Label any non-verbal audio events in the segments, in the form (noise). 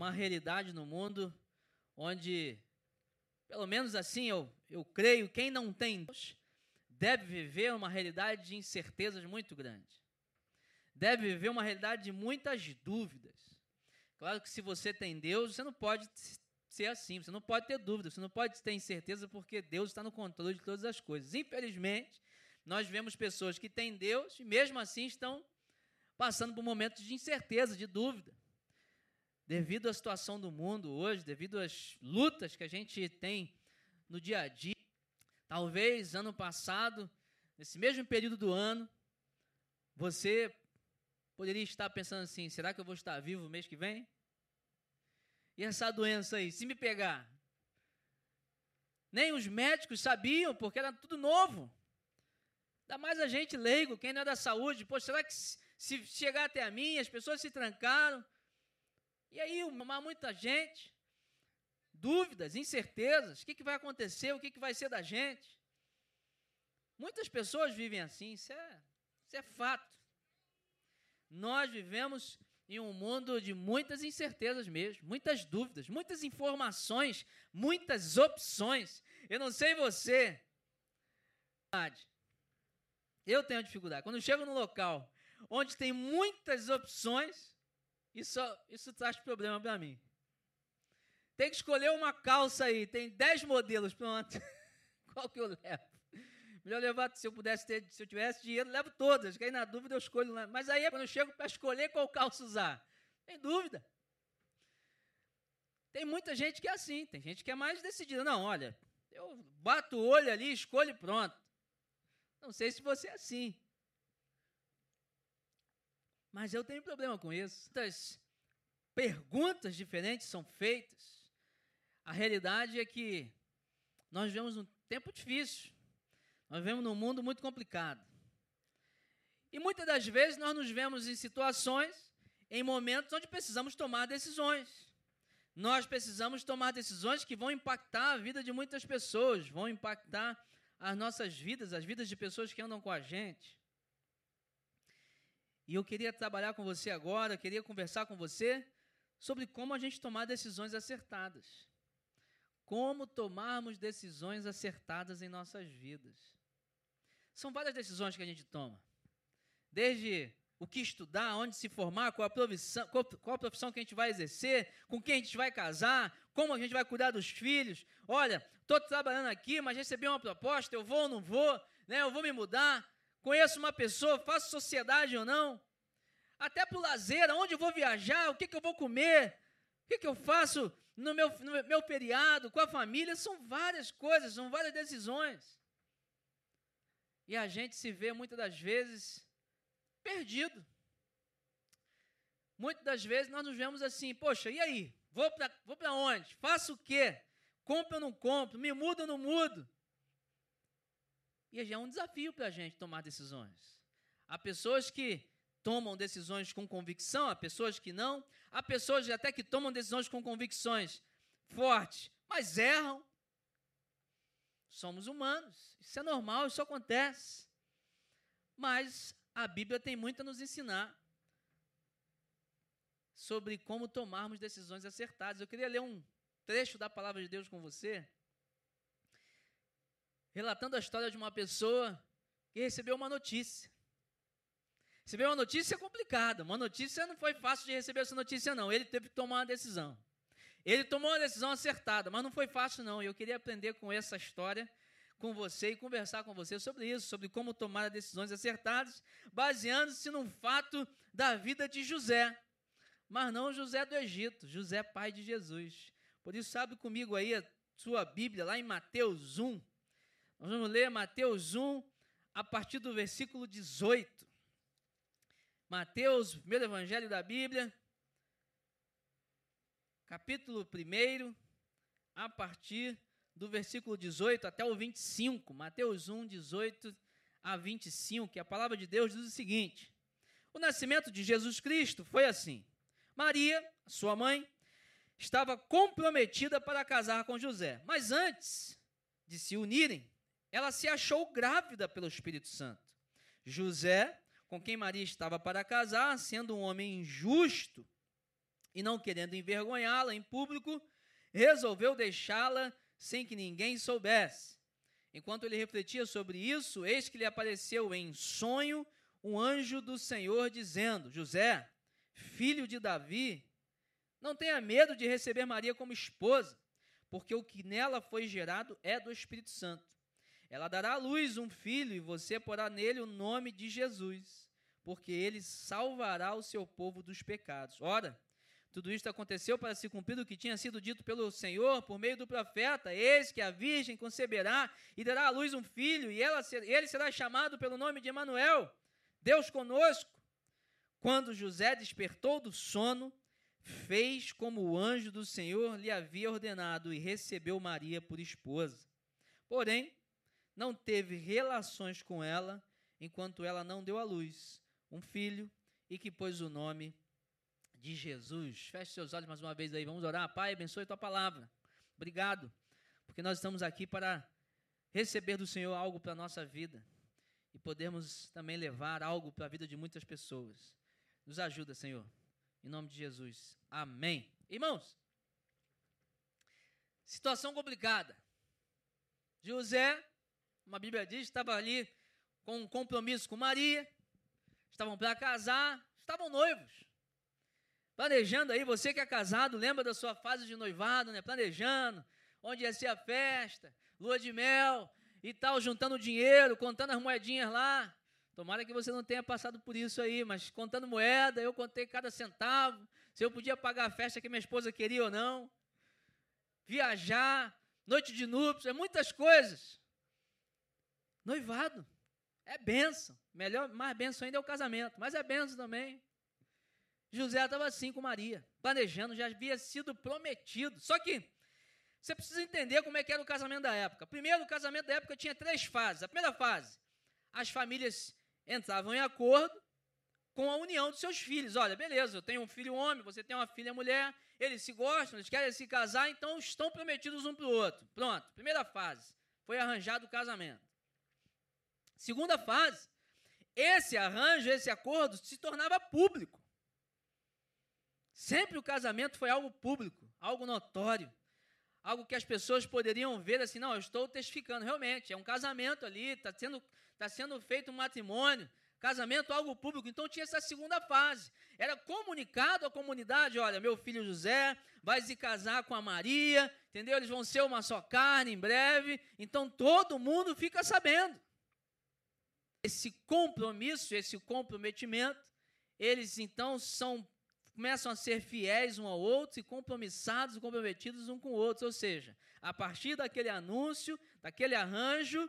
uma realidade no mundo onde, pelo menos assim eu, eu creio, quem não tem Deus deve viver uma realidade de incertezas muito grande. Deve viver uma realidade de muitas dúvidas. Claro que se você tem Deus, você não pode ser assim, você não pode ter dúvidas, você não pode ter incerteza porque Deus está no controle de todas as coisas. Infelizmente, nós vemos pessoas que têm Deus e mesmo assim estão passando por momentos de incerteza, de dúvida. Devido à situação do mundo hoje, devido às lutas que a gente tem no dia a dia, talvez ano passado, nesse mesmo período do ano, você poderia estar pensando assim: será que eu vou estar vivo mês que vem? E essa doença aí, se me pegar? Nem os médicos sabiam, porque era tudo novo. Ainda mais a gente leigo, quem não é da saúde. Pô, será que se chegar até a mim, as pessoas se trancaram. E aí, muita gente, dúvidas, incertezas, o que, que vai acontecer, o que, que vai ser da gente. Muitas pessoas vivem assim, isso é, isso é fato. Nós vivemos em um mundo de muitas incertezas mesmo, muitas dúvidas, muitas informações, muitas opções. Eu não sei você. Eu tenho dificuldade. Quando eu chego no local onde tem muitas opções, isso, isso traz problema para mim. Tem que escolher uma calça aí, tem 10 modelos, pronto. (laughs) Qual que eu levo? Melhor levar, se eu pudesse ter, se eu tivesse dinheiro, levo todas. Que aí na dúvida eu escolho. Mas aí quando eu chego para escolher qual calça usar, tem dúvida. Tem muita gente que é assim, tem gente que é mais decidida. Não, olha, eu bato o olho ali, escolho e pronto. Não sei se você é assim. Mas eu tenho problema com isso. Muitas perguntas diferentes são feitas. A realidade é que nós vivemos um tempo difícil. Nós vivemos num mundo muito complicado. E muitas das vezes nós nos vemos em situações, em momentos onde precisamos tomar decisões. Nós precisamos tomar decisões que vão impactar a vida de muitas pessoas, vão impactar as nossas vidas, as vidas de pessoas que andam com a gente. E eu queria trabalhar com você agora, queria conversar com você sobre como a gente tomar decisões acertadas. Como tomarmos decisões acertadas em nossas vidas. São várias decisões que a gente toma. Desde o que estudar, onde se formar, qual a, profissão, qual, qual a profissão que a gente vai exercer, com quem a gente vai casar, como a gente vai cuidar dos filhos. Olha, estou trabalhando aqui, mas recebi uma proposta, eu vou ou não vou, né? eu vou me mudar conheço uma pessoa, faço sociedade ou não, até para o lazer, aonde vou viajar, o que, que eu vou comer, o que, que eu faço no meu, no meu feriado, com a família, são várias coisas, são várias decisões. E a gente se vê muitas das vezes perdido. Muitas das vezes nós nos vemos assim, poxa, e aí? Vou para vou onde? Faço o quê? Compro ou não compro? Me mudo ou não mudo? E é um desafio para a gente tomar decisões. Há pessoas que tomam decisões com convicção, há pessoas que não, há pessoas até que tomam decisões com convicções fortes, mas erram. Somos humanos, isso é normal, isso acontece. Mas a Bíblia tem muito a nos ensinar sobre como tomarmos decisões acertadas. Eu queria ler um trecho da palavra de Deus com você relatando a história de uma pessoa que recebeu uma notícia. Receber uma notícia complicada, uma notícia não foi fácil de receber essa notícia, não. Ele teve que tomar uma decisão. Ele tomou uma decisão acertada, mas não foi fácil, não. E eu queria aprender com essa história com você e conversar com você sobre isso, sobre como tomar decisões acertadas, baseando-se num fato da vida de José. Mas não José do Egito, José pai de Jesus. Por isso, sabe comigo aí a sua Bíblia, lá em Mateus 1, nós vamos ler Mateus 1, a partir do versículo 18. Mateus, primeiro evangelho da Bíblia, capítulo 1, a partir do versículo 18 até o 25. Mateus 1, 18 a 25, que a palavra de Deus diz o seguinte: O nascimento de Jesus Cristo foi assim. Maria, sua mãe, estava comprometida para casar com José, mas antes de se unirem, ela se achou grávida pelo Espírito Santo. José, com quem Maria estava para casar, sendo um homem justo E não querendo envergonhá-la em público, resolveu deixá-la sem que ninguém soubesse. Enquanto ele refletia sobre isso, eis que lhe apareceu em sonho um anjo do Senhor dizendo: José, filho de Davi, não tenha medo de receber Maria como esposa, porque o que nela foi gerado é do Espírito Santo. Ela dará à luz um filho e você porá nele o nome de Jesus, porque ele salvará o seu povo dos pecados. Ora, tudo isto aconteceu para se cumprir o que tinha sido dito pelo Senhor por meio do profeta: Eis que a virgem conceberá e dará à luz um filho, e ela, ele será chamado pelo nome de Emanuel, Deus conosco. Quando José despertou do sono, fez como o anjo do Senhor lhe havia ordenado e recebeu Maria por esposa. Porém, não teve relações com ela enquanto ela não deu à luz um filho e que pôs o nome de Jesus. Feche seus olhos mais uma vez aí, vamos orar. Pai, abençoe tua palavra. Obrigado, porque nós estamos aqui para receber do Senhor algo para a nossa vida e podermos também levar algo para a vida de muitas pessoas. Nos ajuda, Senhor. Em nome de Jesus. Amém. Irmãos, situação complicada. José, uma Bíblia diz, estava ali com um compromisso com Maria, estavam para casar, estavam noivos. Planejando aí, você que é casado, lembra da sua fase de noivado, né? Planejando, onde ia ser a festa, lua de mel e tal, juntando dinheiro, contando as moedinhas lá. Tomara que você não tenha passado por isso aí, mas contando moeda, eu contei cada centavo, se eu podia pagar a festa que minha esposa queria ou não. Viajar, noite de núpcias, muitas coisas. Noivado é benção. Melhor, mais benção ainda é o casamento, mas é benção também. José estava assim com Maria, planejando, já havia sido prometido. Só que você precisa entender como é que era o casamento da época. Primeiro, o casamento da época tinha três fases. A primeira fase, as famílias entravam em acordo com a união dos seus filhos. Olha, beleza, eu tenho um filho homem, você tem uma filha mulher, eles se gostam, eles querem se casar, então estão prometidos um para o outro. Pronto, primeira fase, foi arranjado o casamento. Segunda fase, esse arranjo, esse acordo se tornava público. Sempre o casamento foi algo público, algo notório, algo que as pessoas poderiam ver assim, não, eu estou testificando, realmente, é um casamento ali, está sendo está sendo feito um matrimônio, casamento, algo público. Então tinha essa segunda fase. Era comunicado à comunidade: olha, meu filho José vai se casar com a Maria, entendeu? Eles vão ser uma só carne em breve. Então todo mundo fica sabendo. Esse compromisso, esse comprometimento, eles então são começam a ser fiéis um ao outro e compromissados, comprometidos um com o outro. Ou seja, a partir daquele anúncio, daquele arranjo,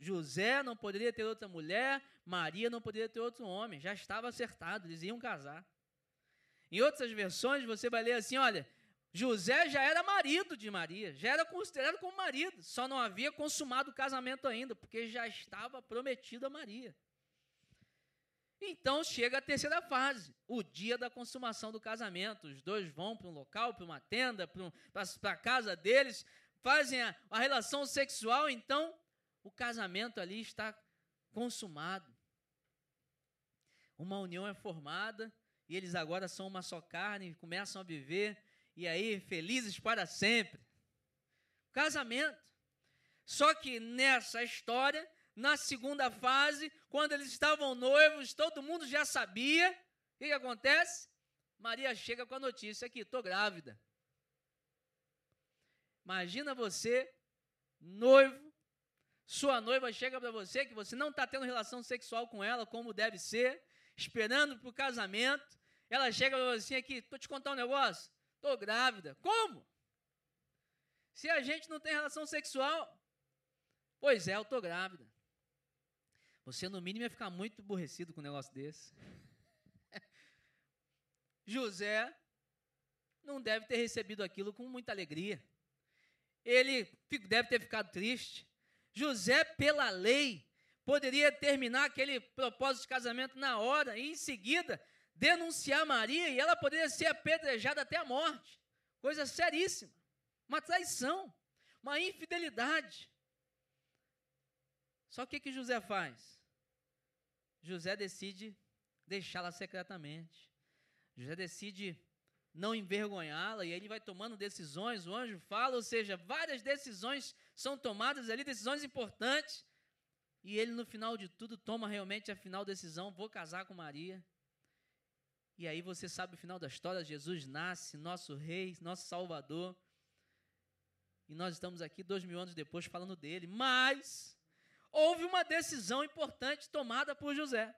José não poderia ter outra mulher, Maria não poderia ter outro homem, já estava acertado, eles iam casar. Em outras versões você vai ler assim: olha, José já era marido de Maria, já era considerado como marido, só não havia consumado o casamento ainda, porque já estava prometido a Maria. Então chega a terceira fase, o dia da consumação do casamento. Os dois vão para um local, para uma tenda, para a casa deles, fazem a, a relação sexual, então o casamento ali está consumado. Uma união é formada e eles agora são uma só carne, começam a viver e aí felizes para sempre. Casamento. Só que nessa história, na segunda fase, quando eles estavam noivos, todo mundo já sabia. O que, que acontece? Maria chega com a notícia aqui: estou grávida. Imagina você, noivo, sua noiva chega para você que você não está tendo relação sexual com ela como deve ser, esperando para o casamento. Ela chega para você aqui, estou te contando um negócio, estou grávida. Como? Se a gente não tem relação sexual, pois é, eu estou grávida. Você, no mínimo, ia ficar muito aborrecido com um negócio desse. (laughs) José não deve ter recebido aquilo com muita alegria. Ele deve ter ficado triste. José, pela lei, poderia terminar aquele propósito de casamento na hora e, em seguida, denunciar Maria e ela poderia ser apedrejada até a morte. Coisa seríssima. Uma traição, uma infidelidade. Só que o que José faz? José decide deixá-la secretamente. José decide não envergonhá-la, e ele vai tomando decisões, o anjo fala, ou seja, várias decisões são tomadas ali, decisões importantes, e ele no final de tudo toma realmente a final decisão, vou casar com Maria. E aí você sabe o final da história, Jesus nasce, nosso rei, nosso salvador, e nós estamos aqui dois mil anos depois falando dele, mas houve uma decisão importante tomada por José.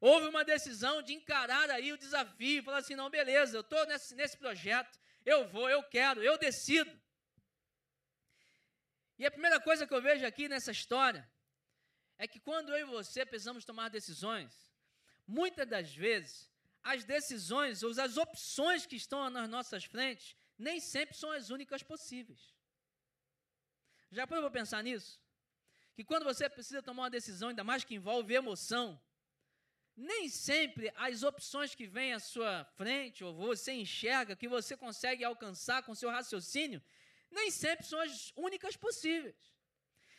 Houve uma decisão de encarar aí o desafio, falar assim: não, beleza, eu estou nesse, nesse projeto, eu vou, eu quero, eu decido. E a primeira coisa que eu vejo aqui nessa história é que quando eu e você precisamos tomar decisões, muitas das vezes as decisões ou as opções que estão nas nossas frentes nem sempre são as únicas possíveis. Já para pensar nisso? Que quando você precisa tomar uma decisão, ainda mais que envolve emoção, nem sempre as opções que vêm à sua frente, ou você enxerga, que você consegue alcançar com seu raciocínio, nem sempre são as únicas possíveis.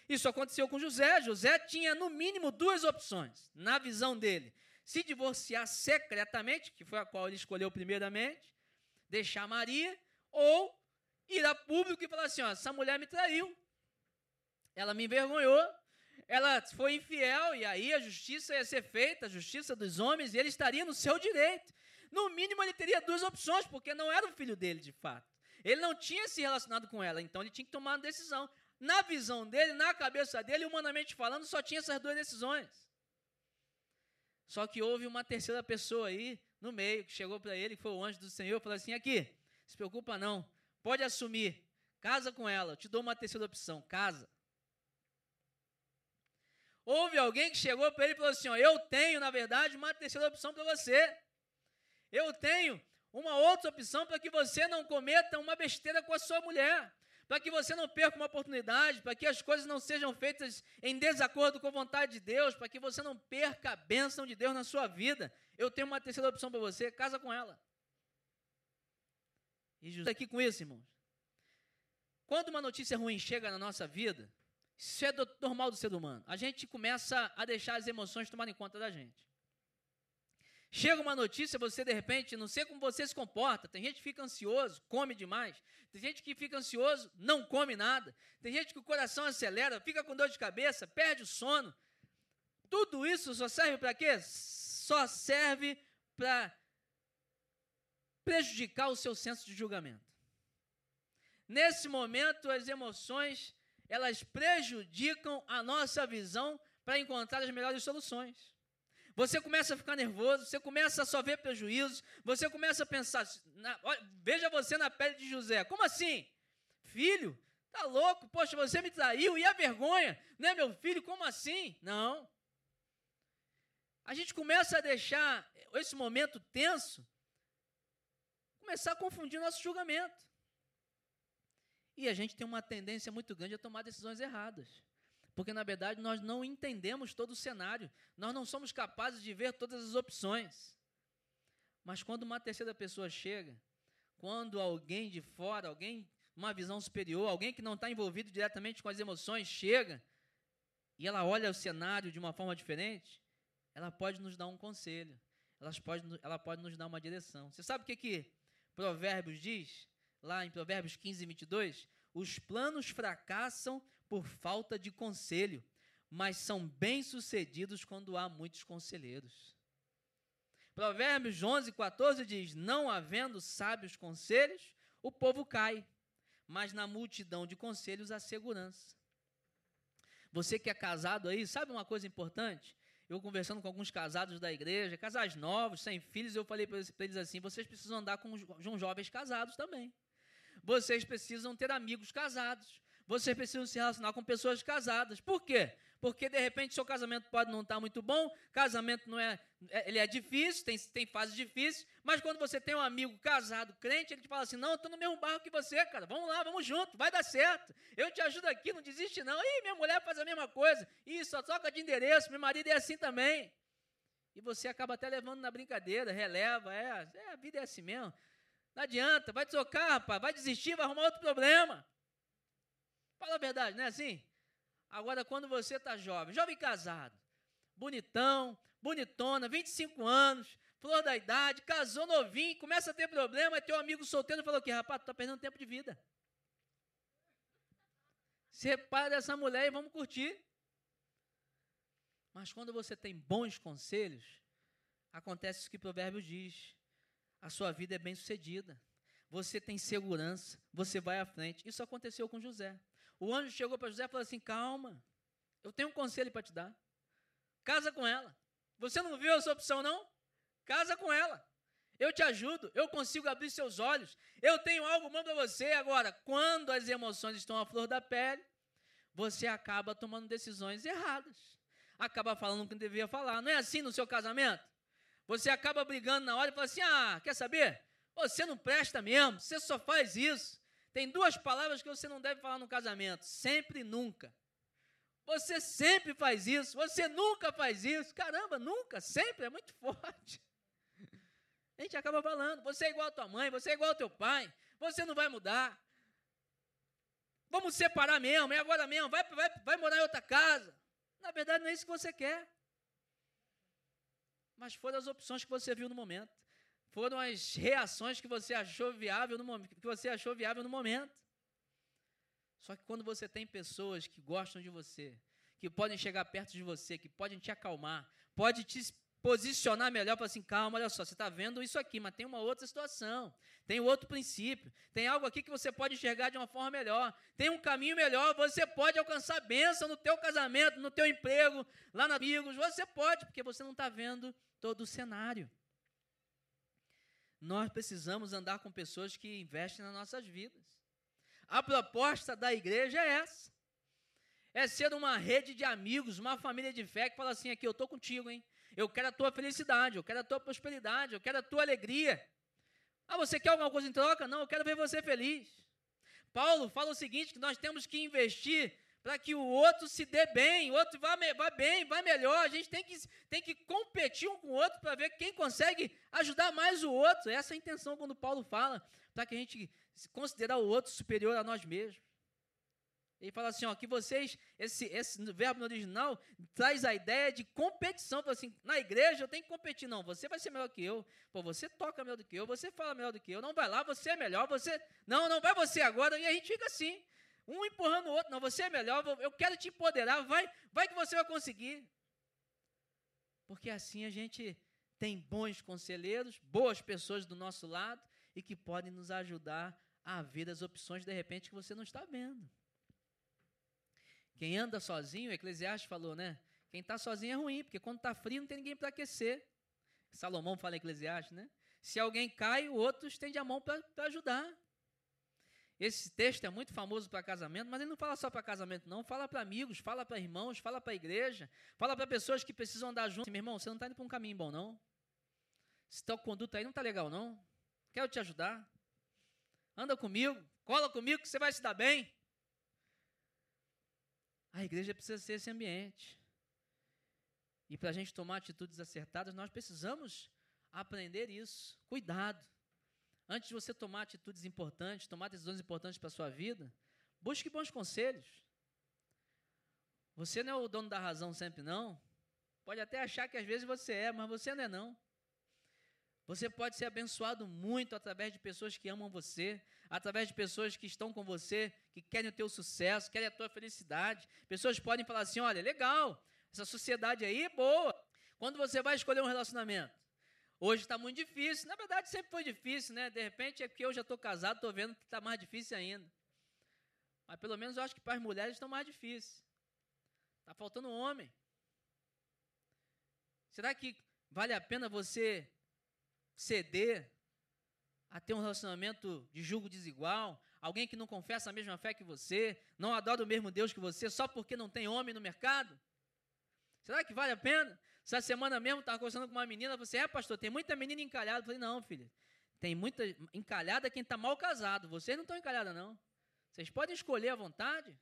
Isso aconteceu com José. José tinha, no mínimo, duas opções, na visão dele: se divorciar secretamente, que foi a qual ele escolheu primeiramente, deixar Maria, ou ir a público e falar assim: ó, essa mulher me traiu, ela me envergonhou, ela foi infiel e aí a justiça ia ser feita, a justiça dos homens, e ele estaria no seu direito. No mínimo, ele teria duas opções, porque não era o filho dele de fato. Ele não tinha se relacionado com ela, então ele tinha que tomar uma decisão. Na visão dele, na cabeça dele, humanamente falando, só tinha essas duas decisões. Só que houve uma terceira pessoa aí no meio que chegou para ele, que foi o anjo do Senhor, falou assim: aqui, se preocupa não, pode assumir, casa com ela, eu te dou uma terceira opção, casa. Houve alguém que chegou para ele e falou assim: ó, Eu tenho, na verdade, uma terceira opção para você. Eu tenho uma outra opção para que você não cometa uma besteira com a sua mulher. Para que você não perca uma oportunidade, para que as coisas não sejam feitas em desacordo com a vontade de Deus, para que você não perca a bênção de Deus na sua vida. Eu tenho uma terceira opção para você, casa com ela. E justo aqui com isso, irmãos. Quando uma notícia ruim chega na nossa vida, isso é do, normal do ser humano. A gente começa a deixar as emoções tomarem conta da gente. Chega uma notícia, você de repente, não sei como você se comporta. Tem gente que fica ansioso, come demais. Tem gente que fica ansioso, não come nada. Tem gente que o coração acelera, fica com dor de cabeça, perde o sono. Tudo isso só serve para quê? Só serve para prejudicar o seu senso de julgamento. Nesse momento, as emoções elas prejudicam a nossa visão para encontrar as melhores soluções. Você começa a ficar nervoso, você começa a só ver prejuízos, você começa a pensar, na, veja você na pele de José, como assim? Filho, tá louco? Poxa, você me traiu, e a vergonha, né, meu filho, como assim? Não. A gente começa a deixar esse momento tenso, começar a confundir nosso julgamento. E a gente tem uma tendência muito grande a tomar decisões erradas. Porque, na verdade, nós não entendemos todo o cenário. Nós não somos capazes de ver todas as opções. Mas quando uma terceira pessoa chega, quando alguém de fora, alguém, uma visão superior, alguém que não está envolvido diretamente com as emoções, chega e ela olha o cenário de uma forma diferente, ela pode nos dar um conselho. Ela pode, ela pode nos dar uma direção. Você sabe o que, que Provérbios diz? lá em Provérbios 15, 22, os planos fracassam por falta de conselho, mas são bem-sucedidos quando há muitos conselheiros. Provérbios 11, 14 diz: Não havendo sábios conselhos, o povo cai, mas na multidão de conselhos há segurança. Você que é casado aí, sabe uma coisa importante? Eu conversando com alguns casados da igreja, casais novos, sem filhos, eu falei para eles assim: vocês precisam andar com, jovens casados também vocês precisam ter amigos casados. Vocês precisam se relacionar com pessoas casadas. Por quê? Porque de repente seu casamento pode não estar muito bom, casamento não é, é, ele é difícil, tem, tem fases difíceis, mas quando você tem um amigo casado, crente, ele te fala assim: "Não, eu estou no mesmo barco que você, cara. Vamos lá, vamos junto, vai dar certo. Eu te ajudo aqui, não desiste não. Ih, minha mulher faz a mesma coisa. Ih, só troca de endereço, meu marido é assim também." E você acaba até levando na brincadeira, releva, é, é a vida é assim mesmo. Não adianta, vai trocar, rapaz, vai desistir, vai arrumar outro problema. Fala a verdade, não é assim? Agora, quando você está jovem, jovem casado, bonitão, bonitona, 25 anos, flor da idade, casou novinho, começa a ter problema, teu amigo solteiro falou que, rapaz, tu tá perdendo tempo de vida. Separa dessa mulher e vamos curtir. Mas quando você tem bons conselhos, acontece isso que o provérbio diz: a sua vida é bem sucedida, você tem segurança, você vai à frente. Isso aconteceu com José. O anjo chegou para José e falou assim: calma, eu tenho um conselho para te dar. Casa com ela. Você não viu essa opção, não? Casa com ela. Eu te ajudo, eu consigo abrir seus olhos. Eu tenho algo bom para você. Agora, quando as emoções estão à flor da pele, você acaba tomando decisões erradas. Acaba falando o que devia falar. Não é assim no seu casamento? Você acaba brigando na hora e fala assim: ah, quer saber? Você não presta mesmo, você só faz isso. Tem duas palavras que você não deve falar no casamento: sempre e nunca. Você sempre faz isso, você nunca faz isso. Caramba, nunca, sempre é muito (laughs) forte. A gente acaba falando, você é igual a tua mãe, você é igual ao teu pai, você não vai mudar. Vamos separar mesmo, é agora mesmo, vai, vai, vai morar em outra casa. Na verdade, não é isso que você quer. Mas foram as opções que você viu no momento. Foram as reações que você achou viável no momento, que você achou viável no momento. Só que quando você tem pessoas que gostam de você, que podem chegar perto de você, que podem te acalmar, pode te posicionar melhor para assim, calma, olha só, você está vendo isso aqui, mas tem uma outra situação, tem outro princípio, tem algo aqui que você pode enxergar de uma forma melhor, tem um caminho melhor, você pode alcançar bênção no teu casamento, no teu emprego, lá na amigos, você pode, porque você não está vendo todo o cenário. Nós precisamos andar com pessoas que investem nas nossas vidas. A proposta da igreja é essa. É ser uma rede de amigos, uma família de fé que fala assim: aqui eu estou contigo, hein? Eu quero a tua felicidade, eu quero a tua prosperidade, eu quero a tua alegria. Ah, você quer alguma coisa em troca? Não, eu quero ver você feliz. Paulo fala o seguinte: que nós temos que investir para que o outro se dê bem, o outro vá, vá bem, vá melhor. A gente tem que, tem que competir um com o outro para ver quem consegue ajudar mais o outro. Essa é a intenção quando Paulo fala, para que a gente considerar o outro superior a nós mesmos. Ele fala assim, ó, que vocês, esse, esse verbo no original traz a ideia de competição. Fala assim, na igreja eu tenho que competir. Não, você vai ser melhor que eu. Pô, você toca melhor do que eu, você fala melhor do que eu. Não vai lá, você é melhor, você. Não, não vai você agora. E a gente fica assim, um empurrando o outro. Não, você é melhor, eu quero te empoderar, vai, vai que você vai conseguir. Porque assim a gente tem bons conselheiros, boas pessoas do nosso lado e que podem nos ajudar a ver as opções de repente que você não está vendo. Quem anda sozinho, Eclesiastes falou, né? Quem está sozinho é ruim, porque quando está frio não tem ninguém para aquecer. Salomão fala em Eclesiastes, né? Se alguém cai, o outro estende a mão para ajudar. Esse texto é muito famoso para casamento, mas ele não fala só para casamento, não. Fala para amigos, fala para irmãos, fala para a igreja, fala para pessoas que precisam andar juntos. Meu irmão, você não está indo para um caminho bom, não? Se tua conduta aí não está legal, não? Quero te ajudar. Anda comigo, cola comigo que você vai se dar bem. A igreja precisa ser esse ambiente. E para a gente tomar atitudes acertadas, nós precisamos aprender isso. Cuidado. Antes de você tomar atitudes importantes, tomar decisões importantes para a sua vida, busque bons conselhos. Você não é o dono da razão sempre, não. Pode até achar que às vezes você é, mas você não é, não. Você pode ser abençoado muito através de pessoas que amam você, através de pessoas que estão com você, que querem o teu sucesso, querem a tua felicidade. Pessoas podem falar assim: olha, legal, essa sociedade aí é boa. Quando você vai escolher um relacionamento, hoje está muito difícil. Na verdade, sempre foi difícil, né? De repente é porque eu já estou casado, estou vendo que está mais difícil ainda. Mas pelo menos eu acho que para as mulheres estão mais difíceis. Está faltando homem. Será que vale a pena você ceder a ter um relacionamento de julgo desigual, alguém que não confessa a mesma fé que você, não adora o mesmo Deus que você, só porque não tem homem no mercado? Será que vale a pena? Essa semana mesmo estava conversando com uma menina, você é pastor, tem muita menina encalhada. Eu falei, não, filha, tem muita encalhada quem está mal casado, vocês não estão encalhadas, não. Vocês podem escolher à vontade.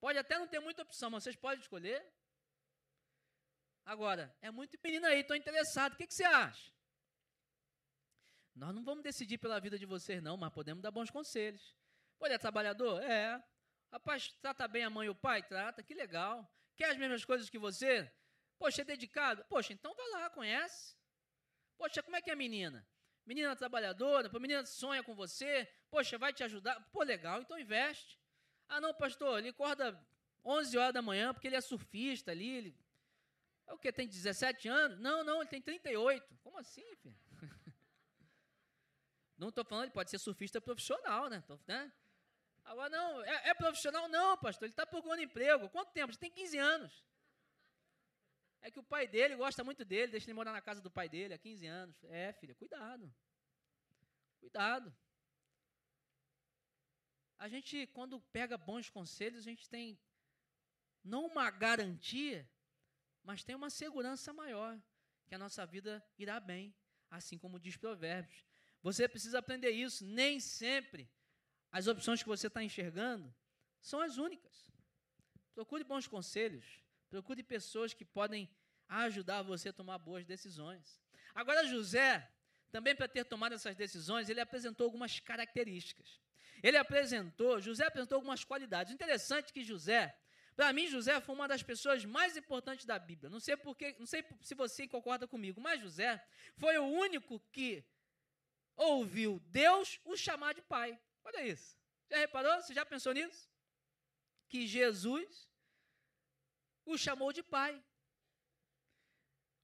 Pode até não ter muita opção, mas vocês podem escolher. Agora, é muito menina aí, estou interessado, o que, que você acha? Nós não vamos decidir pela vida de vocês, não, mas podemos dar bons conselhos. Ele é trabalhador? É. Rapaz, trata bem a mãe e o pai? Trata, que legal. Quer as mesmas coisas que você? Poxa, é dedicado? Poxa, então vai lá, conhece. Poxa, como é que é a menina? Menina trabalhadora, menina sonha com você, poxa, vai te ajudar. Pô, legal, então investe. Ah, não, pastor, ele acorda 11 horas da manhã porque ele é surfista ali. Ele... É o que? Tem 17 anos? Não, não, ele tem 38. Como assim, filho? (laughs) Não estou falando, ele pode ser surfista profissional, né? Tô, né? Agora, não, é, é, profissional? Não, pastor, ele está procurando emprego. Quanto tempo? Ele tem 15 anos. É que o pai dele gosta muito dele, deixa ele morar na casa do pai dele há 15 anos. É, filha, cuidado. Cuidado. A gente, quando pega bons conselhos, a gente tem não uma garantia, mas tem uma segurança maior, que a nossa vida irá bem, assim como diz Provérbios. Você precisa aprender isso. Nem sempre as opções que você está enxergando são as únicas. Procure bons conselhos. Procure pessoas que podem ajudar você a tomar boas decisões. Agora, José, também para ter tomado essas decisões, ele apresentou algumas características. Ele apresentou, José apresentou algumas qualidades. Interessante que José, para mim, José foi uma das pessoas mais importantes da Bíblia. Não sei porque, não sei se você concorda comigo, mas José foi o único que ouviu Deus o chamar de pai. Olha isso. Já reparou? Você já pensou nisso? Que Jesus o chamou de pai.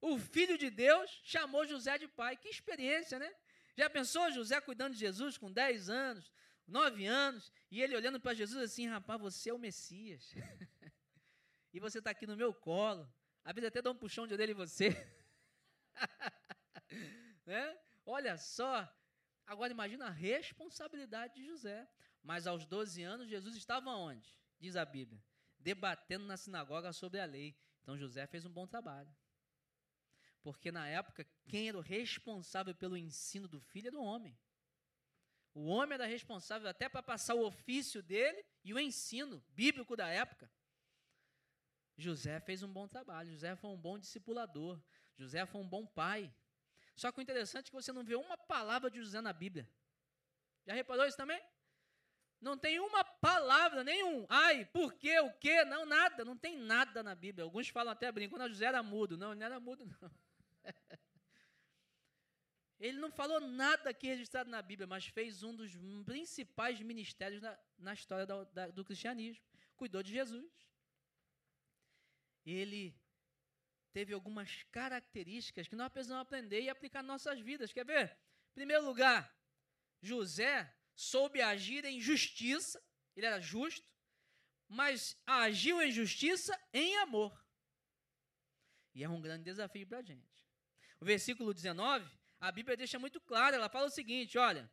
O filho de Deus chamou José de pai. Que experiência, né? Já pensou José cuidando de Jesus com 10 anos, 9 anos, e ele olhando para Jesus assim, rapaz, você é o Messias. (laughs) e você está aqui no meu colo. Às vezes até dá um puxão de orelha em você. (laughs) né? Olha só. Agora imagina a responsabilidade de José. Mas aos 12 anos, Jesus estava onde? Diz a Bíblia. Debatendo na sinagoga sobre a lei. Então José fez um bom trabalho. Porque na época, quem era o responsável pelo ensino do filho era o homem. O homem era responsável até para passar o ofício dele e o ensino bíblico da época. José fez um bom trabalho, José foi um bom discipulador, José foi um bom pai. Só que o interessante é que você não vê uma palavra de José na Bíblia. Já reparou isso também? Não tem uma palavra, nenhum. Ai, por quê, o quê? Não, nada. Não tem nada na Bíblia. Alguns falam até brincando, quando José era mudo. Não, ele não era mudo, não. (laughs) Ele não falou nada aqui registrado na Bíblia, mas fez um dos principais ministérios na, na história da, da, do cristianismo. Cuidou de Jesus. Ele teve algumas características que nós precisamos aprender e aplicar em nossas vidas. Quer ver? Em primeiro lugar, José soube agir em justiça, ele era justo, mas agiu em justiça em amor. E é um grande desafio para a gente. O versículo 19, a Bíblia deixa muito claro, ela fala o seguinte: olha,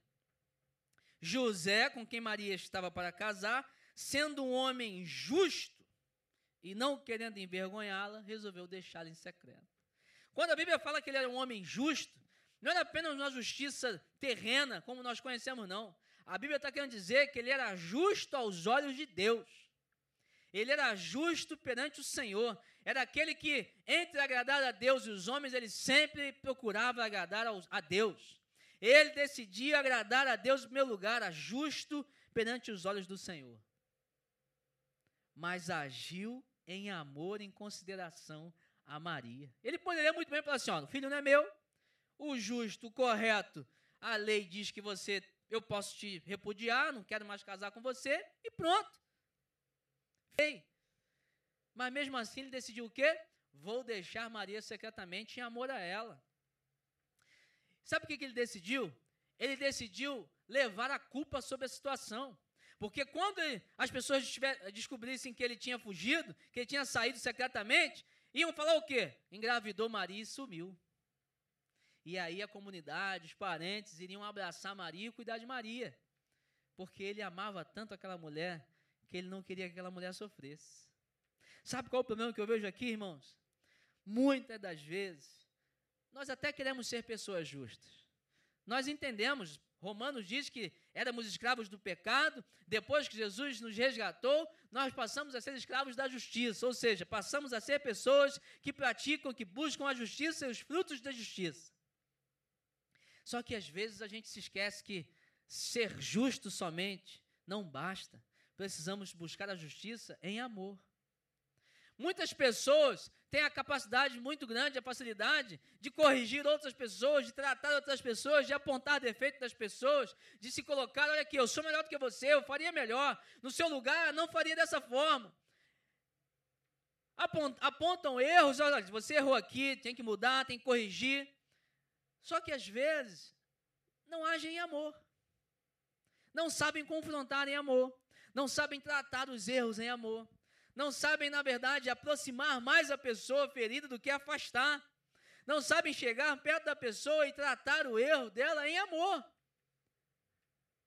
José, com quem Maria estava para casar, sendo um homem justo e não querendo envergonhá-la, resolveu deixá-la em secreto. Quando a Bíblia fala que ele era um homem justo, não era apenas uma justiça terrena, como nós conhecemos, não. A Bíblia está querendo dizer que ele era justo aos olhos de Deus. Ele era justo perante o Senhor. Era aquele que, entre agradar a Deus e os homens, ele sempre procurava agradar a Deus. Ele decidia agradar a Deus em primeiro lugar, justo perante os olhos do Senhor. Mas agiu em amor, em consideração a Maria. Ele poderia muito bem falar assim: ó, o filho não é meu, o justo, o correto, a lei diz que você, eu posso te repudiar, não quero mais casar com você, e pronto. Ei, mas mesmo assim ele decidiu o quê? Vou deixar Maria secretamente em amor a ela. Sabe o que, ele decidiu? Ele decidiu levar a culpa sobre a situação. Porque quando as pessoas descobrissem que ele tinha fugido, que ele tinha saído secretamente, iam falar o quê? Engravidou Maria e sumiu. E aí a comunidade, os parentes iriam abraçar Maria e cuidar de Maria. Porque ele amava tanto aquela mulher que ele não queria que aquela mulher sofresse. Sabe qual é o problema que eu vejo aqui, irmãos? Muitas das vezes, nós até queremos ser pessoas justas. Nós entendemos, Romanos diz que éramos escravos do pecado, depois que Jesus nos resgatou, nós passamos a ser escravos da justiça, ou seja, passamos a ser pessoas que praticam, que buscam a justiça e os frutos da justiça. Só que às vezes a gente se esquece que ser justo somente não basta. Precisamos buscar a justiça em amor. Muitas pessoas têm a capacidade muito grande, a facilidade de corrigir outras pessoas, de tratar outras pessoas, de apontar defeitos das pessoas, de se colocar, olha aqui, eu sou melhor do que você, eu faria melhor. No seu lugar, não faria dessa forma. Apontam erros, olha, você errou aqui, tem que mudar, tem que corrigir. Só que às vezes não agem em amor. Não sabem confrontar em amor. Não sabem tratar os erros em amor não sabem, na verdade, aproximar mais a pessoa ferida do que afastar. Não sabem chegar perto da pessoa e tratar o erro dela em amor.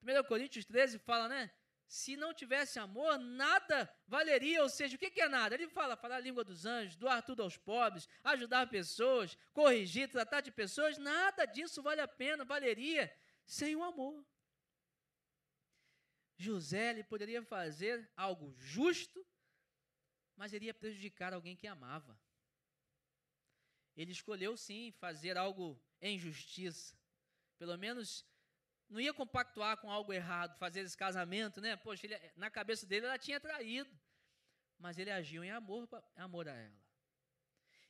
1 Coríntios 13 fala, né? Se não tivesse amor, nada valeria. Ou seja, o que é nada? Ele fala falar a língua dos anjos, doar tudo aos pobres, ajudar pessoas, corrigir, tratar de pessoas. Nada disso vale a pena, valeria sem o amor. José ele poderia fazer algo justo mas iria prejudicar alguém que amava. Ele escolheu sim fazer algo em justiça. Pelo menos não ia compactuar com algo errado, fazer esse casamento, né? Poxa, ele, na cabeça dele ela tinha traído. Mas ele agiu em amor, amor a ela.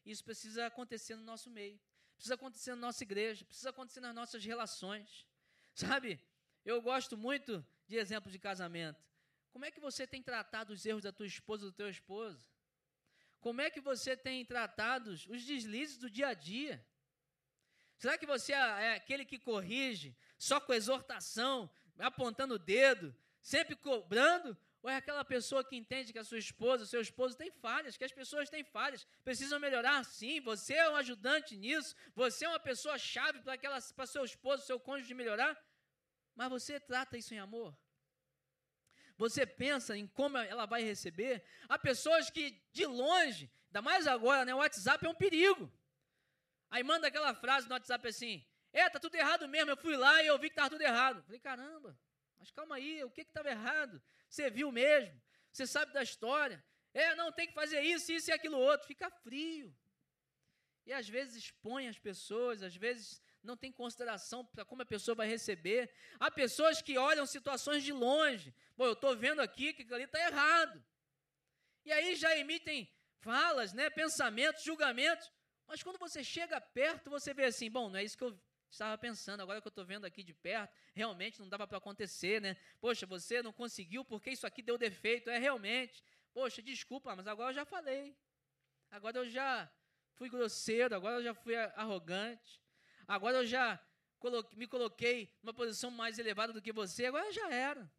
Isso precisa acontecer no nosso meio. Precisa acontecer na nossa igreja, precisa acontecer nas nossas relações. Sabe? Eu gosto muito de exemplos de casamento. Como é que você tem tratado os erros da tua esposa, do teu esposo? Como é que você tem tratado os deslizes do dia a dia? Será que você é, é aquele que corrige só com exortação, apontando o dedo, sempre cobrando? Ou é aquela pessoa que entende que a sua esposa, o seu esposo tem falhas, que as pessoas têm falhas, precisam melhorar sim, você é um ajudante nisso, você é uma pessoa chave para seu esposo, seu cônjuge melhorar, mas você trata isso em amor? você pensa em como ela vai receber. Há pessoas que, de longe, ainda mais agora, né, o WhatsApp é um perigo. Aí manda aquela frase no WhatsApp assim: É, tá tudo errado mesmo. Eu fui lá e eu vi que estava tudo errado. Falei: Caramba, mas calma aí, o que estava errado? Você viu mesmo? Você sabe da história? É, não, tem que fazer isso, isso e aquilo outro. Fica frio. E às vezes expõe as pessoas, às vezes não tem consideração para como a pessoa vai receber. Há pessoas que olham situações de longe. Bom, eu estou vendo aqui que ali está errado. E aí já emitem falas, né, pensamentos, julgamentos. Mas quando você chega perto, você vê assim, bom, não é isso que eu estava pensando, agora que eu estou vendo aqui de perto, realmente não dava para acontecer, né? Poxa, você não conseguiu porque isso aqui deu defeito, é realmente. Poxa, desculpa, mas agora eu já falei. Agora eu já fui grosseiro, agora eu já fui arrogante. Agora eu já coloquei, me coloquei numa posição mais elevada do que você, agora já era.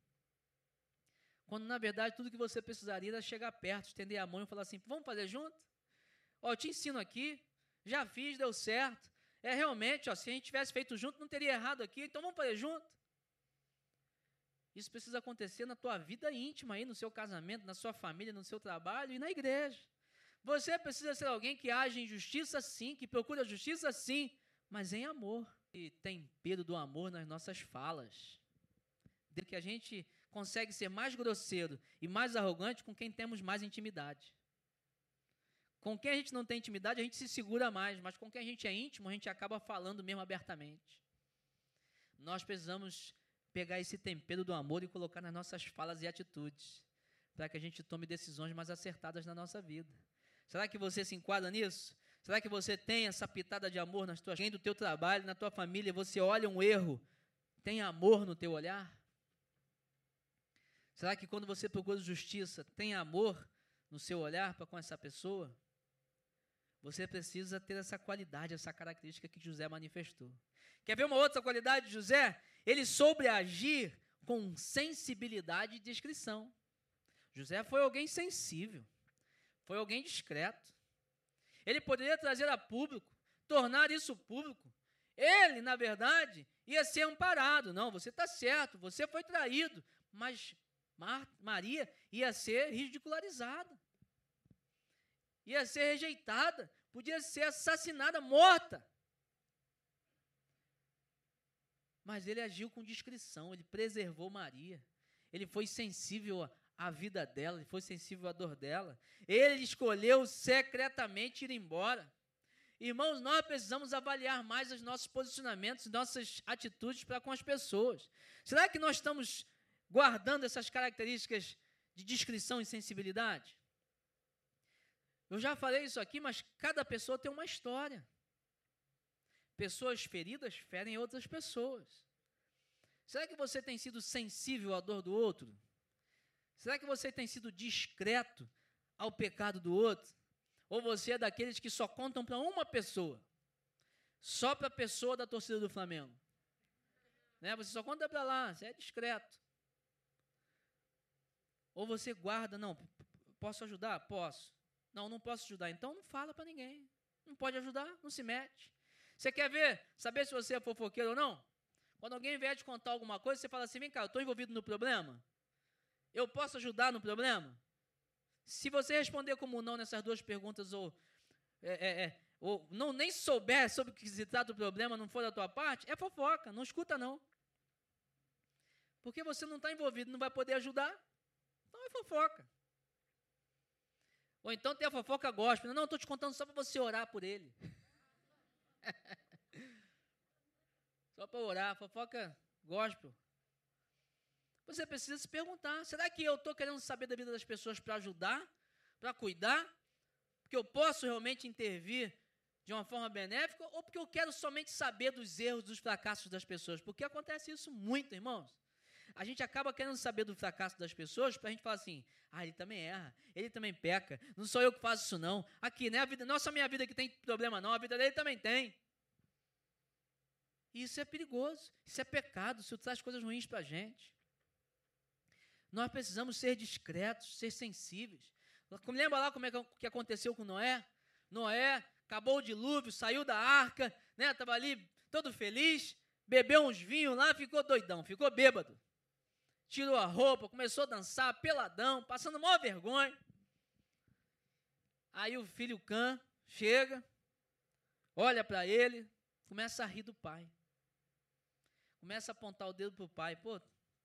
Quando na verdade tudo que você precisaria era chegar perto, estender a mão e falar assim: vamos fazer junto? Ó, eu te ensino aqui, já fiz, deu certo. É realmente, ó, se a gente tivesse feito junto, não teria errado aqui, então vamos fazer junto. Isso precisa acontecer na tua vida íntima aí, no seu casamento, na sua família, no seu trabalho e na igreja. Você precisa ser alguém que age em justiça sim, que procura justiça sim, mas em amor. E tempero do amor nas nossas falas. De que a gente consegue ser mais grosseiro e mais arrogante com quem temos mais intimidade. Com quem a gente não tem intimidade, a gente se segura mais, mas com quem a gente é íntimo, a gente acaba falando mesmo abertamente. Nós precisamos pegar esse tempero do amor e colocar nas nossas falas e atitudes, para que a gente tome decisões mais acertadas na nossa vida. Será que você se enquadra nisso? Será que você tem essa pitada de amor nas tuas do teu trabalho, na tua família, você olha um erro, tem amor no teu olhar? Será que quando você procura justiça, tem amor no seu olhar para com essa pessoa? Você precisa ter essa qualidade, essa característica que José manifestou. Quer ver uma outra qualidade de José? Ele soube agir com sensibilidade e discrição. José foi alguém sensível, foi alguém discreto. Ele poderia trazer a público, tornar isso público. Ele, na verdade, ia ser amparado. Não, você está certo, você foi traído. Mas Mar Maria ia ser ridicularizada, ia ser rejeitada, podia ser assassinada, morta. Mas ele agiu com discrição, ele preservou Maria. Ele foi sensível a vida dela, ele foi sensível à dor dela. Ele escolheu secretamente ir embora. Irmãos, nós precisamos avaliar mais os nossos posicionamentos, nossas atitudes para com as pessoas. Será que nós estamos guardando essas características de discrição e sensibilidade? Eu já falei isso aqui, mas cada pessoa tem uma história. Pessoas feridas ferem outras pessoas. Será que você tem sido sensível à dor do outro? Será que você tem sido discreto ao pecado do outro? Ou você é daqueles que só contam para uma pessoa? Só para a pessoa da torcida do Flamengo? Né? Você só conta para lá, você é discreto. Ou você guarda, não, posso ajudar? Posso. Não, não posso ajudar. Então não fala para ninguém. Não pode ajudar, não se mete. Você quer ver, saber se você é fofoqueiro ou não? Quando alguém vier te contar alguma coisa, você fala assim: vem cá, eu estou envolvido no problema? Eu posso ajudar no problema? Se você responder como não nessas duas perguntas, ou, é, é, é, ou não nem souber sobre o que se trata o problema, não for da tua parte, é fofoca, não escuta não. Porque você não está envolvido, não vai poder ajudar. Então é fofoca. Ou então tem a fofoca gospel. Não, estou te contando só para você orar por ele. (laughs) só para orar, fofoca gospel. Você precisa se perguntar: será que eu estou querendo saber da vida das pessoas para ajudar, para cuidar? Porque eu posso realmente intervir de uma forma benéfica ou porque eu quero somente saber dos erros, dos fracassos das pessoas? Porque acontece isso muito, irmãos. A gente acaba querendo saber do fracasso das pessoas para a gente falar assim: ah, ele também erra, ele também peca, não sou eu que faço isso não. Aqui, né, a vida, não é só minha vida que tem problema não, a vida dele também tem. Isso é perigoso, isso é pecado, isso traz coisas ruins para a gente. Nós precisamos ser discretos, ser sensíveis. Lembra lá como é que aconteceu com Noé? Noé acabou o dilúvio, saiu da arca, né? Estava ali todo feliz, bebeu uns vinhos lá, ficou doidão, ficou bêbado tirou a roupa, começou a dançar, peladão, passando maior vergonha. Aí o filho Cã chega, olha para ele, começa a rir do pai. Começa a apontar o dedo para o pai. Pô,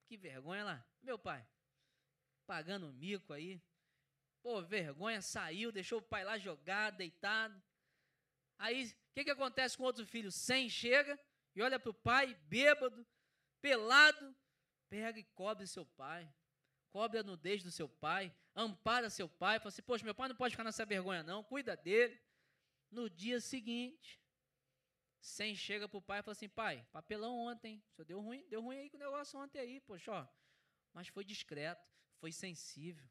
que vergonha lá. Meu pai, pagando mico aí. Pô, vergonha, saiu, deixou o pai lá jogado, deitado. Aí, o que, que acontece com outro filho? Sem chega e olha para o pai, bêbado, pelado, Pega e cobre seu pai. Cobre a nudez do seu pai. Ampara seu pai. Fala assim, poxa, meu pai não pode ficar nessa vergonha, não. Cuida dele. No dia seguinte, sem chega para o pai e fala assim, pai, papelão ontem. Só deu ruim, deu ruim aí com o negócio ontem aí, poxa, ó. Mas foi discreto, foi sensível.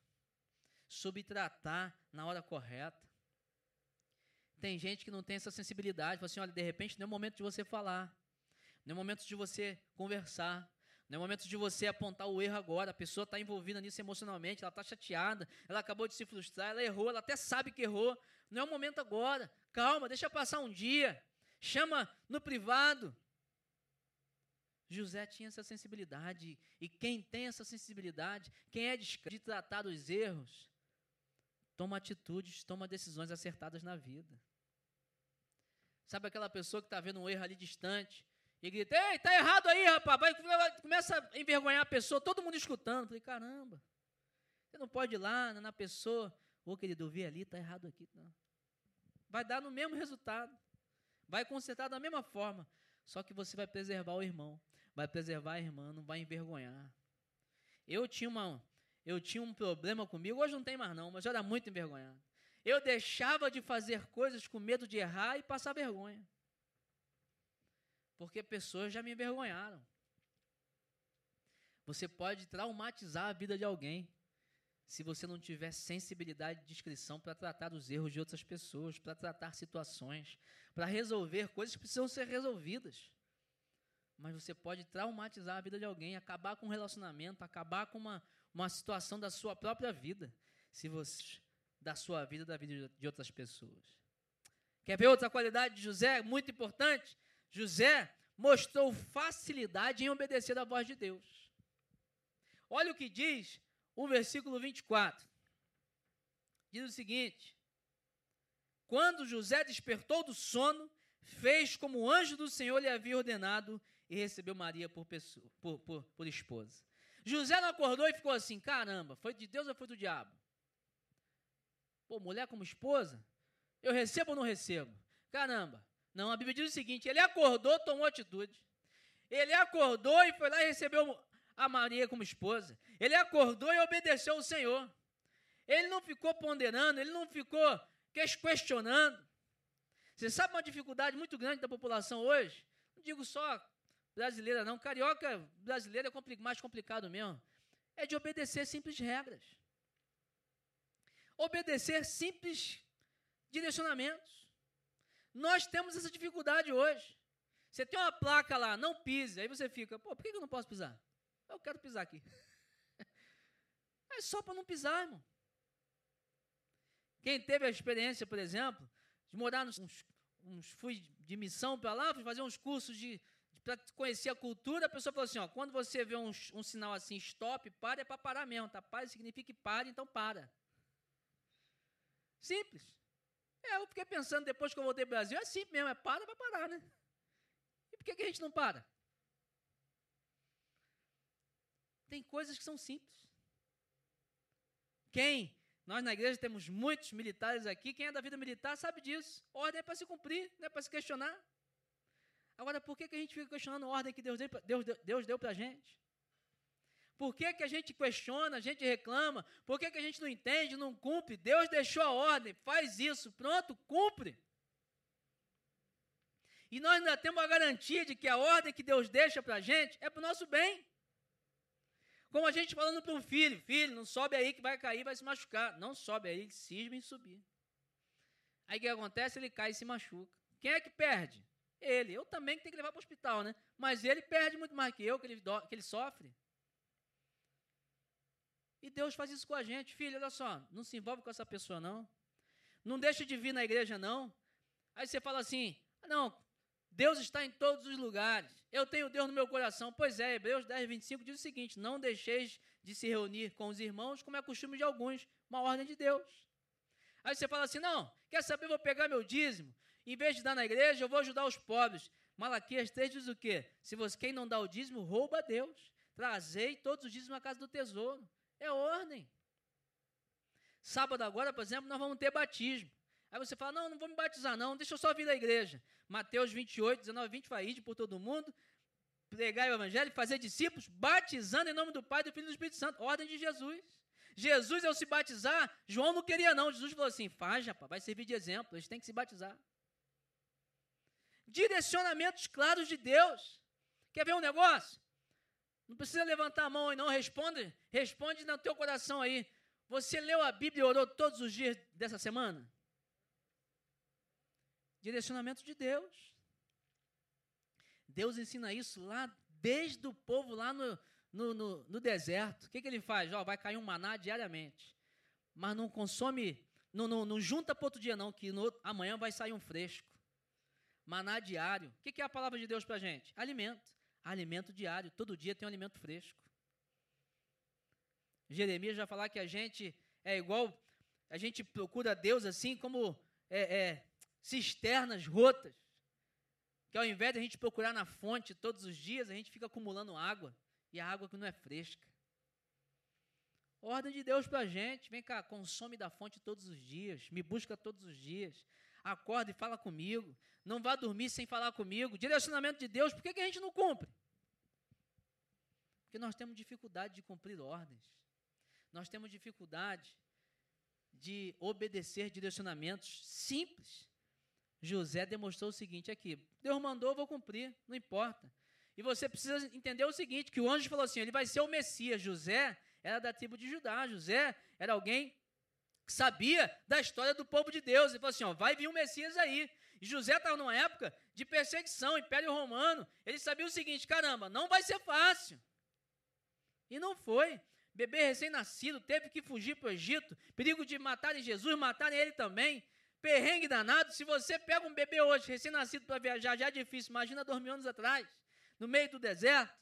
Soube tratar na hora correta. Tem gente que não tem essa sensibilidade. Fala assim, olha, de repente não é o momento de você falar. Não é o momento de você conversar. Não é momento de você apontar o erro agora. A pessoa está envolvida nisso emocionalmente, ela está chateada, ela acabou de se frustrar, ela errou, ela até sabe que errou. Não é o momento agora. Calma, deixa passar um dia. Chama no privado. José tinha essa sensibilidade. E quem tem essa sensibilidade, quem é de tratar dos erros, toma atitudes, toma decisões acertadas na vida. Sabe aquela pessoa que está vendo um erro ali distante, e grita, ei, tá errado aí, rapaz. Começa a envergonhar a pessoa, todo mundo escutando. Falei, caramba, você não pode ir lá na pessoa. Ô, querido, eu ali, tá errado aqui. Não. Vai dar no mesmo resultado. Vai consertar da mesma forma. Só que você vai preservar o irmão. Vai preservar a irmã, não vai envergonhar. Eu tinha, uma, eu tinha um problema comigo, hoje não tem mais não, mas eu era muito envergonhado. Eu deixava de fazer coisas com medo de errar e passar vergonha porque pessoas já me envergonharam. Você pode traumatizar a vida de alguém se você não tiver sensibilidade e discrição para tratar dos erros de outras pessoas, para tratar situações, para resolver coisas que precisam ser resolvidas. Mas você pode traumatizar a vida de alguém, acabar com um relacionamento, acabar com uma, uma situação da sua própria vida, se você da sua vida, da vida de outras pessoas. Quer ver outra qualidade de José, muito importante? José mostrou facilidade em obedecer à voz de Deus. Olha o que diz o versículo 24. Diz o seguinte: Quando José despertou do sono, fez como o anjo do Senhor lhe havia ordenado e recebeu Maria por, pessoa, por, por, por esposa. José não acordou e ficou assim: caramba, foi de Deus ou foi do diabo? Pô, mulher como esposa? Eu recebo ou não recebo? Caramba, não, a Bíblia diz o seguinte: ele acordou, tomou atitude. Ele acordou e foi lá e recebeu a Maria como esposa. Ele acordou e obedeceu ao Senhor. Ele não ficou ponderando, ele não ficou questionando. Você sabe uma dificuldade muito grande da população hoje? Não digo só brasileira, não. Carioca brasileira é mais complicado mesmo. É de obedecer simples regras. Obedecer simples direcionamentos. Nós temos essa dificuldade hoje. Você tem uma placa lá, não pise. Aí você fica, pô, por que eu não posso pisar? Eu quero pisar aqui. (laughs) É só para não pisar, irmão. Quem teve a experiência, por exemplo, de morar nos. Uns, uns fui de missão para lá, fui fazer uns cursos de, de para conhecer a cultura, a pessoa falou assim: ó, quando você vê um, um sinal assim, stop, para, é para parar mesmo, tá? Para significa que pare, então para. Simples. É, eu fiquei pensando depois que eu voltei para o Brasil, é simples mesmo, é para, para parar, né? E por que, que a gente não para? Tem coisas que são simples. Quem? Nós na igreja temos muitos militares aqui. Quem é da vida militar sabe disso. Ordem é para se cumprir, não é para se questionar. Agora, por que, que a gente fica questionando a ordem que Deus deu, Deus, Deus deu para a gente? Por que, que a gente questiona, a gente reclama? Por que, que a gente não entende, não cumpre? Deus deixou a ordem, faz isso, pronto, cumpre. E nós ainda temos a garantia de que a ordem que Deus deixa para a gente é para o nosso bem. Como a gente falando para um filho, filho, não sobe aí que vai cair, vai se machucar. Não sobe aí, cisma em subir. Aí o que acontece? Ele cai e se machuca. Quem é que perde? Ele. Eu também que tenho que levar para o hospital, né? Mas ele perde muito mais que eu, que ele, que ele sofre. E Deus faz isso com a gente. Filho, olha só, não se envolve com essa pessoa, não. Não deixa de vir na igreja, não. Aí você fala assim, não, Deus está em todos os lugares. Eu tenho Deus no meu coração. Pois é, Hebreus 10, 25 diz o seguinte: Não deixeis de se reunir com os irmãos, como é costume de alguns, uma ordem de Deus. Aí você fala assim: Não, quer saber? Vou pegar meu dízimo. Em vez de dar na igreja, eu vou ajudar os pobres. Malaquias 3 diz o quê? Se você quem não dá o dízimo, rouba a Deus. Trazei todos os dízimos à casa do tesouro. É ordem. Sábado agora, por exemplo, nós vamos ter batismo. Aí você fala: Não, não vou me batizar, não, deixa eu só vir à igreja. Mateus 28, 19, 20, vai ir por todo mundo, pregar o evangelho, fazer discípulos, batizando em nome do Pai, do Filho e do Espírito Santo. Ordem de Jesus. Jesus, ao se batizar, João não queria, não. Jesus falou assim: faz, rapaz, vai servir de exemplo, eles têm que se batizar. Direcionamentos claros de Deus. Quer ver um negócio? Não precisa levantar a mão e não responde, responde no teu coração aí. Você leu a Bíblia e orou todos os dias dessa semana? Direcionamento de Deus. Deus ensina isso lá desde o povo lá no, no, no, no deserto. O que, que ele faz? Ó, vai cair um maná diariamente. Mas não consome, não, não, não junta para outro dia, não, que no, amanhã vai sair um fresco. Maná diário. O que, que é a palavra de Deus para a gente? Alimento. Alimento diário. Todo dia tem um alimento fresco. Jeremias vai falar que a gente é igual, a gente procura Deus assim como é, é, cisternas rotas, que ao invés de a gente procurar na fonte todos os dias, a gente fica acumulando água, e a água que não é fresca. Ordem de Deus para a gente, vem cá, consome da fonte todos os dias, me busca todos os dias, acorda e fala comigo, não vá dormir sem falar comigo, direcionamento de Deus, por que, que a gente não cumpre? Porque nós temos dificuldade de cumprir ordens, nós temos dificuldade de obedecer direcionamentos simples. José demonstrou o seguinte aqui: Deus mandou, eu vou cumprir, não importa. E você precisa entender o seguinte: que o anjo falou assim, ele vai ser o Messias. José era da tribo de Judá. José era alguém sabia da história do povo de Deus. Ele falou assim: ó, vai vir um Messias aí. E José estava numa época de perseguição, Império Romano. Ele sabia o seguinte: caramba, não vai ser fácil. E não foi. Bebê recém-nascido teve que fugir para o Egito. Perigo de matarem Jesus, matarem ele também. Perrengue danado. Se você pega um bebê hoje, recém-nascido, para viajar, já é difícil. Imagina dois mil anos atrás, no meio do deserto.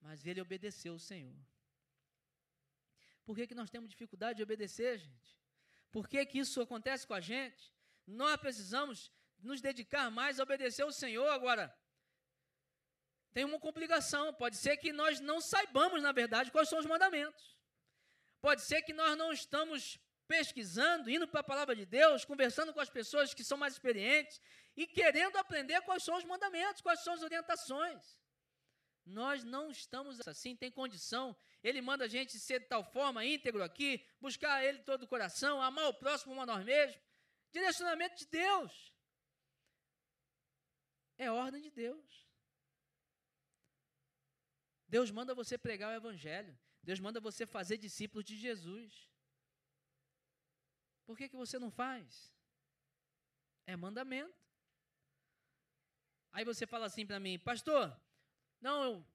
Mas ele obedeceu o Senhor. Por que, que nós temos dificuldade de obedecer, gente? Por que, que isso acontece com a gente? Nós precisamos nos dedicar mais a obedecer o Senhor. Agora, tem uma complicação. Pode ser que nós não saibamos, na verdade, quais são os mandamentos. Pode ser que nós não estamos pesquisando, indo para a palavra de Deus, conversando com as pessoas que são mais experientes e querendo aprender quais são os mandamentos, quais são as orientações. Nós não estamos assim, tem condição. Ele manda a gente ser de tal forma íntegro aqui, buscar Ele todo o coração, amar o próximo como a nós mesmos. Direcionamento de Deus. É ordem de Deus. Deus manda você pregar o Evangelho. Deus manda você fazer discípulos de Jesus. Por que, que você não faz? É mandamento. Aí você fala assim para mim, pastor, não,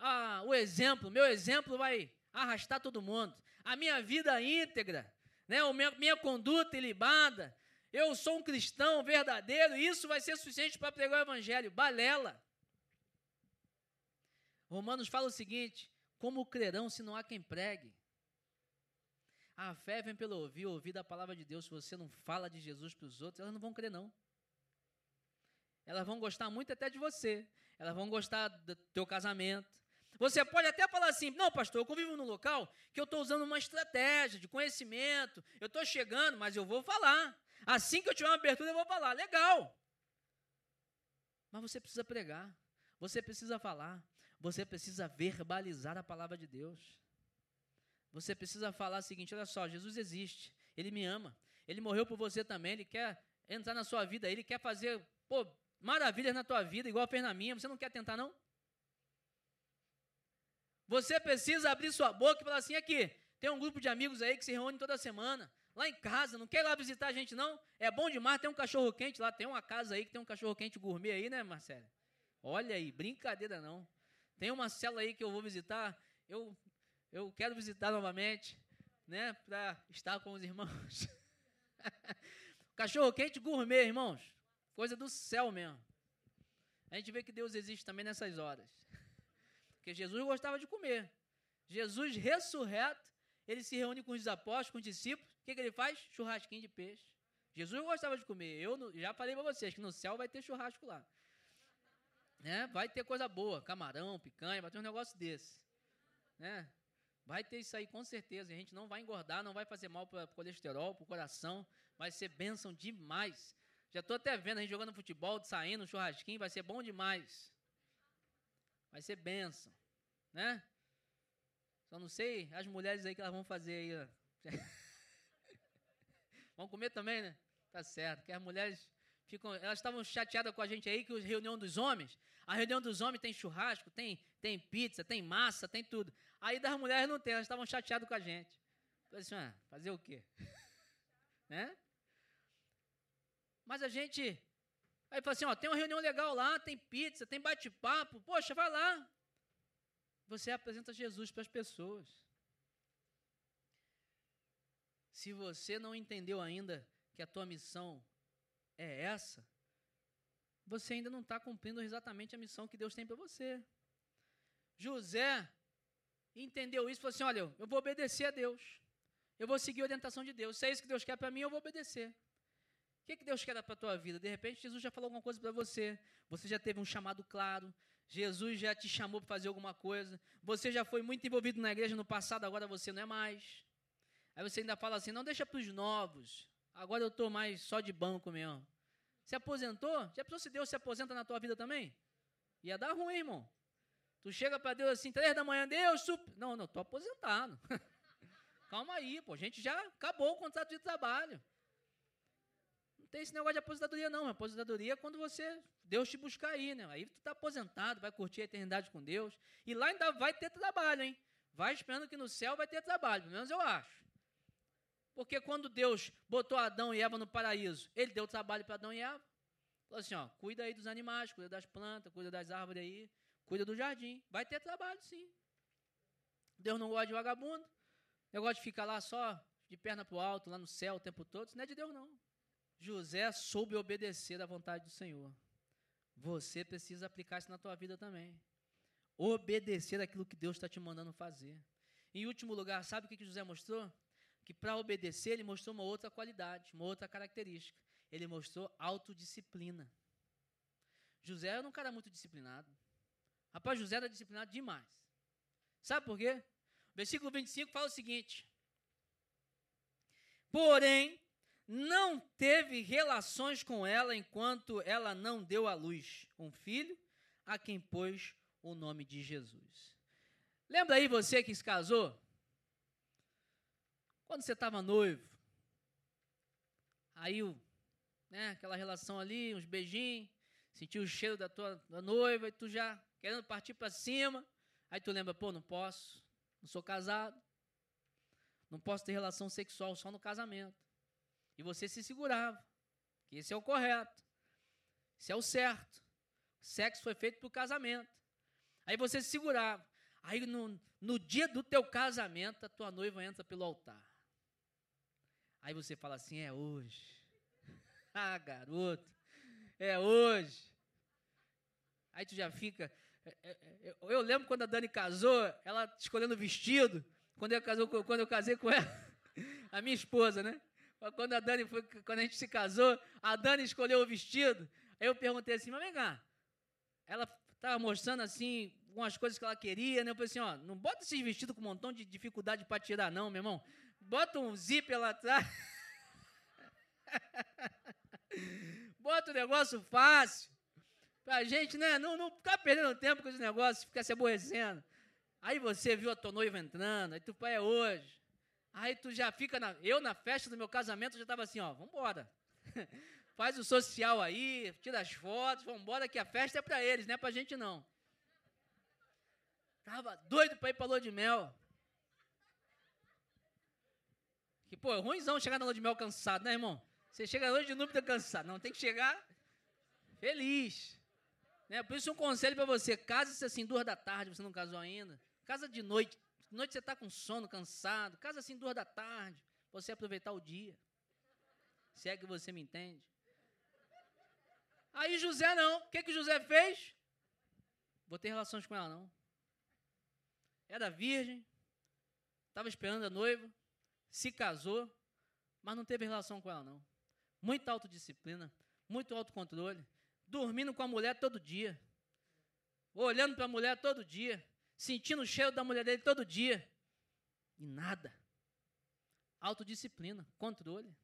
ah, o exemplo, meu exemplo vai arrastar todo mundo. A minha vida íntegra, né, a minha, minha conduta ilibada, eu sou um cristão verdadeiro, isso vai ser suficiente para pregar o evangelho. Balela. Romanos fala o seguinte: como crerão se não há quem pregue? A fé vem pelo ouvir, ouvir da palavra de Deus. Se você não fala de Jesus para os outros, elas não vão crer, não. Elas vão gostar muito até de você. Elas vão gostar do teu casamento. Você pode até falar assim: não, pastor, eu convivo num local que eu estou usando uma estratégia de conhecimento, eu estou chegando, mas eu vou falar. Assim que eu tiver uma abertura, eu vou falar. Legal. Mas você precisa pregar, você precisa falar, você precisa verbalizar a palavra de Deus. Você precisa falar o seguinte: olha só, Jesus existe, Ele me ama, Ele morreu por você também, Ele quer entrar na sua vida, Ele quer fazer pô, maravilhas na tua vida, igual fez na minha. Você não quer tentar, não? Você precisa abrir sua boca e falar assim: aqui, tem um grupo de amigos aí que se reúne toda semana, lá em casa, não quer ir lá visitar a gente, não? É bom demais, tem um cachorro quente lá, tem uma casa aí que tem um cachorro quente gourmet aí, né, Marcelo? Olha aí, brincadeira não. Tem uma cela aí que eu vou visitar, eu, eu quero visitar novamente, né, para estar com os irmãos. (laughs) cachorro quente gourmet, irmãos. Coisa do céu mesmo. A gente vê que Deus existe também nessas horas. Porque Jesus gostava de comer. Jesus ressurreto, ele se reúne com os apóstolos, com os discípulos. O que, que ele faz? Churrasquinho de peixe. Jesus gostava de comer. Eu já falei para vocês que no céu vai ter churrasco lá. Né? Vai ter coisa boa, camarão, picanha, vai ter um negócio desse. Né? Vai ter isso aí com certeza. A gente não vai engordar, não vai fazer mal para o colesterol, para o coração. Vai ser bênção demais. Já estou até vendo a gente jogando futebol, saindo, churrasquinho, vai ser bom demais. Vai ser benção, né? Só não sei as mulheres aí que elas vão fazer aí. (laughs) vão comer também, né? Tá certo, que as mulheres ficam, elas estavam chateadas com a gente aí que a reunião dos homens, a reunião dos homens tem churrasco, tem tem pizza, tem massa, tem tudo. Aí das mulheres não tem, elas estavam chateadas com a gente. Falei assim, ah, fazer o quê? (laughs) né? Mas a gente. Aí fala assim: ó, tem uma reunião legal lá, tem pizza, tem bate-papo. Poxa, vai lá. Você apresenta Jesus para as pessoas. Se você não entendeu ainda que a tua missão é essa, você ainda não está cumprindo exatamente a missão que Deus tem para você. José entendeu isso e falou assim: olha, eu vou obedecer a Deus. Eu vou seguir a orientação de Deus. Se é isso que Deus quer para mim, eu vou obedecer. O que, que Deus quer para a tua vida? De repente, Jesus já falou alguma coisa para você. Você já teve um chamado claro. Jesus já te chamou para fazer alguma coisa. Você já foi muito envolvido na igreja no passado, agora você não é mais. Aí você ainda fala assim: não deixa para os novos. Agora eu estou mais só de banco mesmo. Se aposentou? Já pensou se Deus se aposenta na tua vida também? Ia dar ruim, irmão. Tu chega para Deus assim, três da manhã, Deus, sup... não, não, estou aposentado. (laughs) Calma aí, pô, a gente já acabou o contrato de trabalho tem esse negócio de aposentadoria, não. Aposentadoria é quando você, Deus te buscar aí, né? Aí tu está aposentado, vai curtir a eternidade com Deus. E lá ainda vai ter trabalho, hein? Vai esperando que no céu vai ter trabalho, pelo menos eu acho. Porque quando Deus botou Adão e Eva no paraíso, ele deu trabalho para Adão e Eva. Falou assim: ó, cuida aí dos animais, cuida das plantas, cuida das árvores aí, cuida do jardim. Vai ter trabalho, sim. Deus não gosta de vagabundo. Negócio de ficar lá só de perna para o alto, lá no céu o tempo todo. Isso não é de Deus, não. José soube obedecer à vontade do Senhor. Você precisa aplicar isso na tua vida também. Obedecer aquilo que Deus está te mandando fazer. Em último lugar, sabe o que José mostrou? Que para obedecer, ele mostrou uma outra qualidade, uma outra característica. Ele mostrou autodisciplina. José era um cara muito disciplinado. Rapaz, José era disciplinado demais. Sabe por quê? O versículo 25 fala o seguinte: Porém, não teve relações com ela enquanto ela não deu à luz um filho, a quem pôs o nome de Jesus. Lembra aí você que se casou? Quando você estava noivo, aí né, aquela relação ali, uns beijinhos, sentiu o cheiro da tua da noiva e tu já querendo partir para cima, aí tu lembra, pô, não posso, não sou casado, não posso ter relação sexual só no casamento. E você se segurava, que esse é o correto, esse é o certo. Sexo foi feito para o casamento. Aí você se segurava. Aí no, no dia do teu casamento, a tua noiva entra pelo altar. Aí você fala assim: é hoje. (laughs) ah, garoto, é hoje. Aí tu já fica. É, é, é, eu lembro quando a Dani casou, ela escolhendo o vestido. Quando eu, casou, quando eu casei com ela, (laughs) a minha esposa, né? Quando a Dani foi, quando a gente se casou, a Dani escolheu o vestido. Aí eu perguntei assim, mas vem cá. Ela estava mostrando assim algumas coisas que ela queria, né? Eu falei assim, ó, não bota esses vestidos com um montão de dificuldade para tirar, não, meu irmão. Bota um zíper lá atrás. (laughs) bota um negócio fácil. Pra gente, né? Não, não ficar perdendo tempo com esse negócio, ficar se aborrecendo. Aí você viu a tua noiva entrando, aí tu pai é hoje. Aí tu já fica na. Eu na festa do meu casamento já estava assim, ó, vambora. (laughs) Faz o social aí, tira as fotos, vambora que a festa é para eles, não é pra gente não. Tava doido para ir para lua de mel. Que, pô, é ruimzão chegar na lua de mel cansado, né, irmão? Você chega lua de núpcia cansado. Não, tem que chegar feliz. Né? Por isso, um conselho para você: case-se assim, duas da tarde, você não casou ainda. Casa de noite. Noite você está com sono, cansado. Casa assim, duas da tarde, você aproveitar o dia. Se é que você me entende. Aí José não. O que, que José fez? Vou ter relações com ela, não era virgem, estava esperando a noiva, se casou, mas não teve relação com ela, não. Muita autodisciplina, muito autocontrole, dormindo com a mulher todo dia, olhando para a mulher todo dia, sentindo o cheiro da mulher dele todo dia, e nada. Autodisciplina, controle.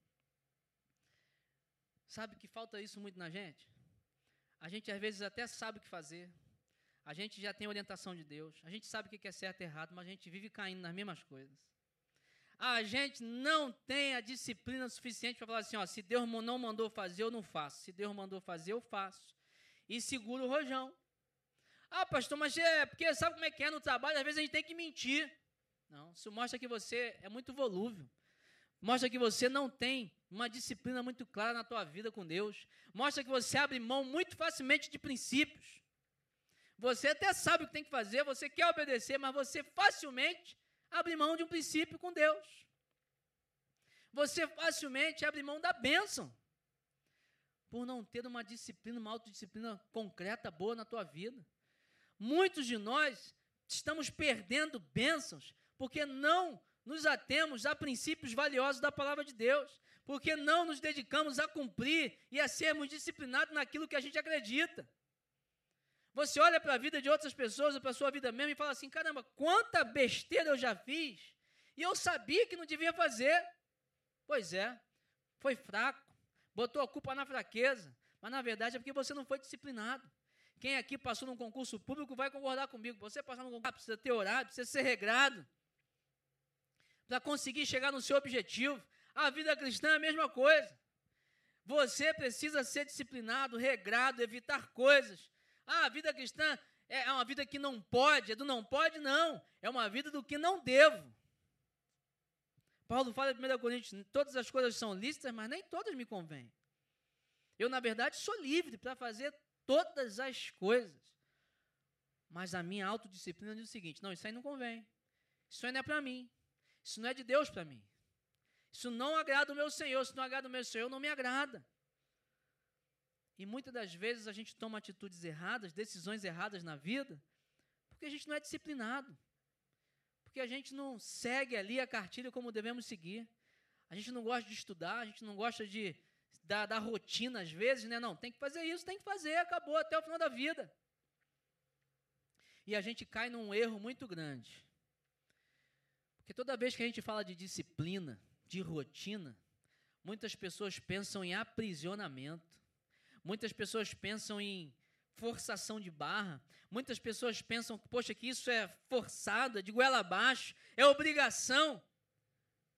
Sabe que falta isso muito na gente? A gente às vezes até sabe o que fazer, a gente já tem orientação de Deus, a gente sabe o que é certo e errado, mas a gente vive caindo nas mesmas coisas. A gente não tem a disciplina suficiente para falar assim: ó, se Deus não mandou fazer, eu não faço. Se Deus mandou fazer, eu faço. E segura o rojão. Ah, pastor, mas é porque sabe como é que é no trabalho? Às vezes a gente tem que mentir. Não, isso mostra que você é muito volúvel. Mostra que você não tem uma disciplina muito clara na tua vida com Deus. Mostra que você abre mão muito facilmente de princípios. Você até sabe o que tem que fazer, você quer obedecer, mas você facilmente abre mão de um princípio com Deus. Você facilmente abre mão da bênção. Por não ter uma disciplina, uma autodisciplina concreta, boa na tua vida. Muitos de nós estamos perdendo bênçãos porque não nos atemos a princípios valiosos da palavra de Deus, porque não nos dedicamos a cumprir e a sermos disciplinados naquilo que a gente acredita. Você olha para a vida de outras pessoas, para a sua vida mesmo, e fala assim: caramba, quanta besteira eu já fiz, e eu sabia que não devia fazer. Pois é, foi fraco, botou a culpa na fraqueza, mas na verdade é porque você não foi disciplinado. Quem aqui passou num concurso público vai concordar comigo. Você passar num concurso precisa ter horário, precisa ser regrado, para conseguir chegar no seu objetivo. A vida cristã é a mesma coisa. Você precisa ser disciplinado, regrado, evitar coisas ah, a vida cristã é uma vida que não pode, é do não pode, não. É uma vida do que não devo. Paulo fala em 1 Coríntios: todas as coisas são lícitas, mas nem todas me convêm. Eu, na verdade, sou livre para fazer todas as coisas. Mas a minha autodisciplina diz o seguinte: não, isso aí não convém. Isso aí não é para mim. Isso não é de Deus para mim. Isso não agrada o meu Senhor. Se não agrada o meu Senhor, não me agrada. E muitas das vezes a gente toma atitudes erradas, decisões erradas na vida, porque a gente não é disciplinado. Porque a gente não segue ali a cartilha como devemos seguir. A gente não gosta de estudar, a gente não gosta de da, da rotina às vezes, né? Não, tem que fazer isso, tem que fazer, acabou até o final da vida. E a gente cai num erro muito grande. Porque toda vez que a gente fala de disciplina, de rotina, muitas pessoas pensam em aprisionamento. Muitas pessoas pensam em forçação de barra. Muitas pessoas pensam, poxa, que isso é forçado, é de goela abaixo, é obrigação,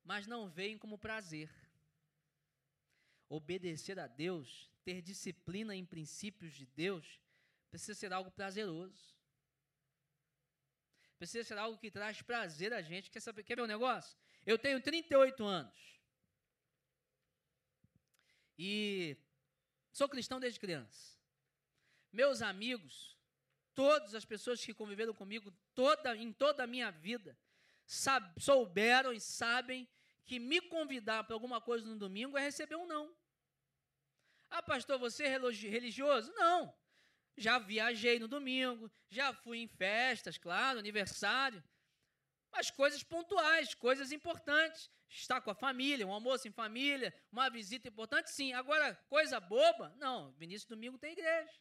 mas não veem como prazer. Obedecer a Deus, ter disciplina em princípios de Deus, precisa ser algo prazeroso. Precisa ser algo que traz prazer a gente. Quer saber? Quer ver um negócio? Eu tenho 38 anos. E sou cristão desde criança. Meus amigos, todas as pessoas que conviveram comigo toda, em toda a minha vida, souberam e sabem que me convidar para alguma coisa no domingo é receber um não. Ah, pastor, você é religioso? Não. Já viajei no domingo, já fui em festas, claro, aniversário, mas coisas pontuais, coisas importantes. Estar com a família, um almoço em família, uma visita importante, sim. Agora, coisa boba? Não, Vinícius Domingo tem igreja.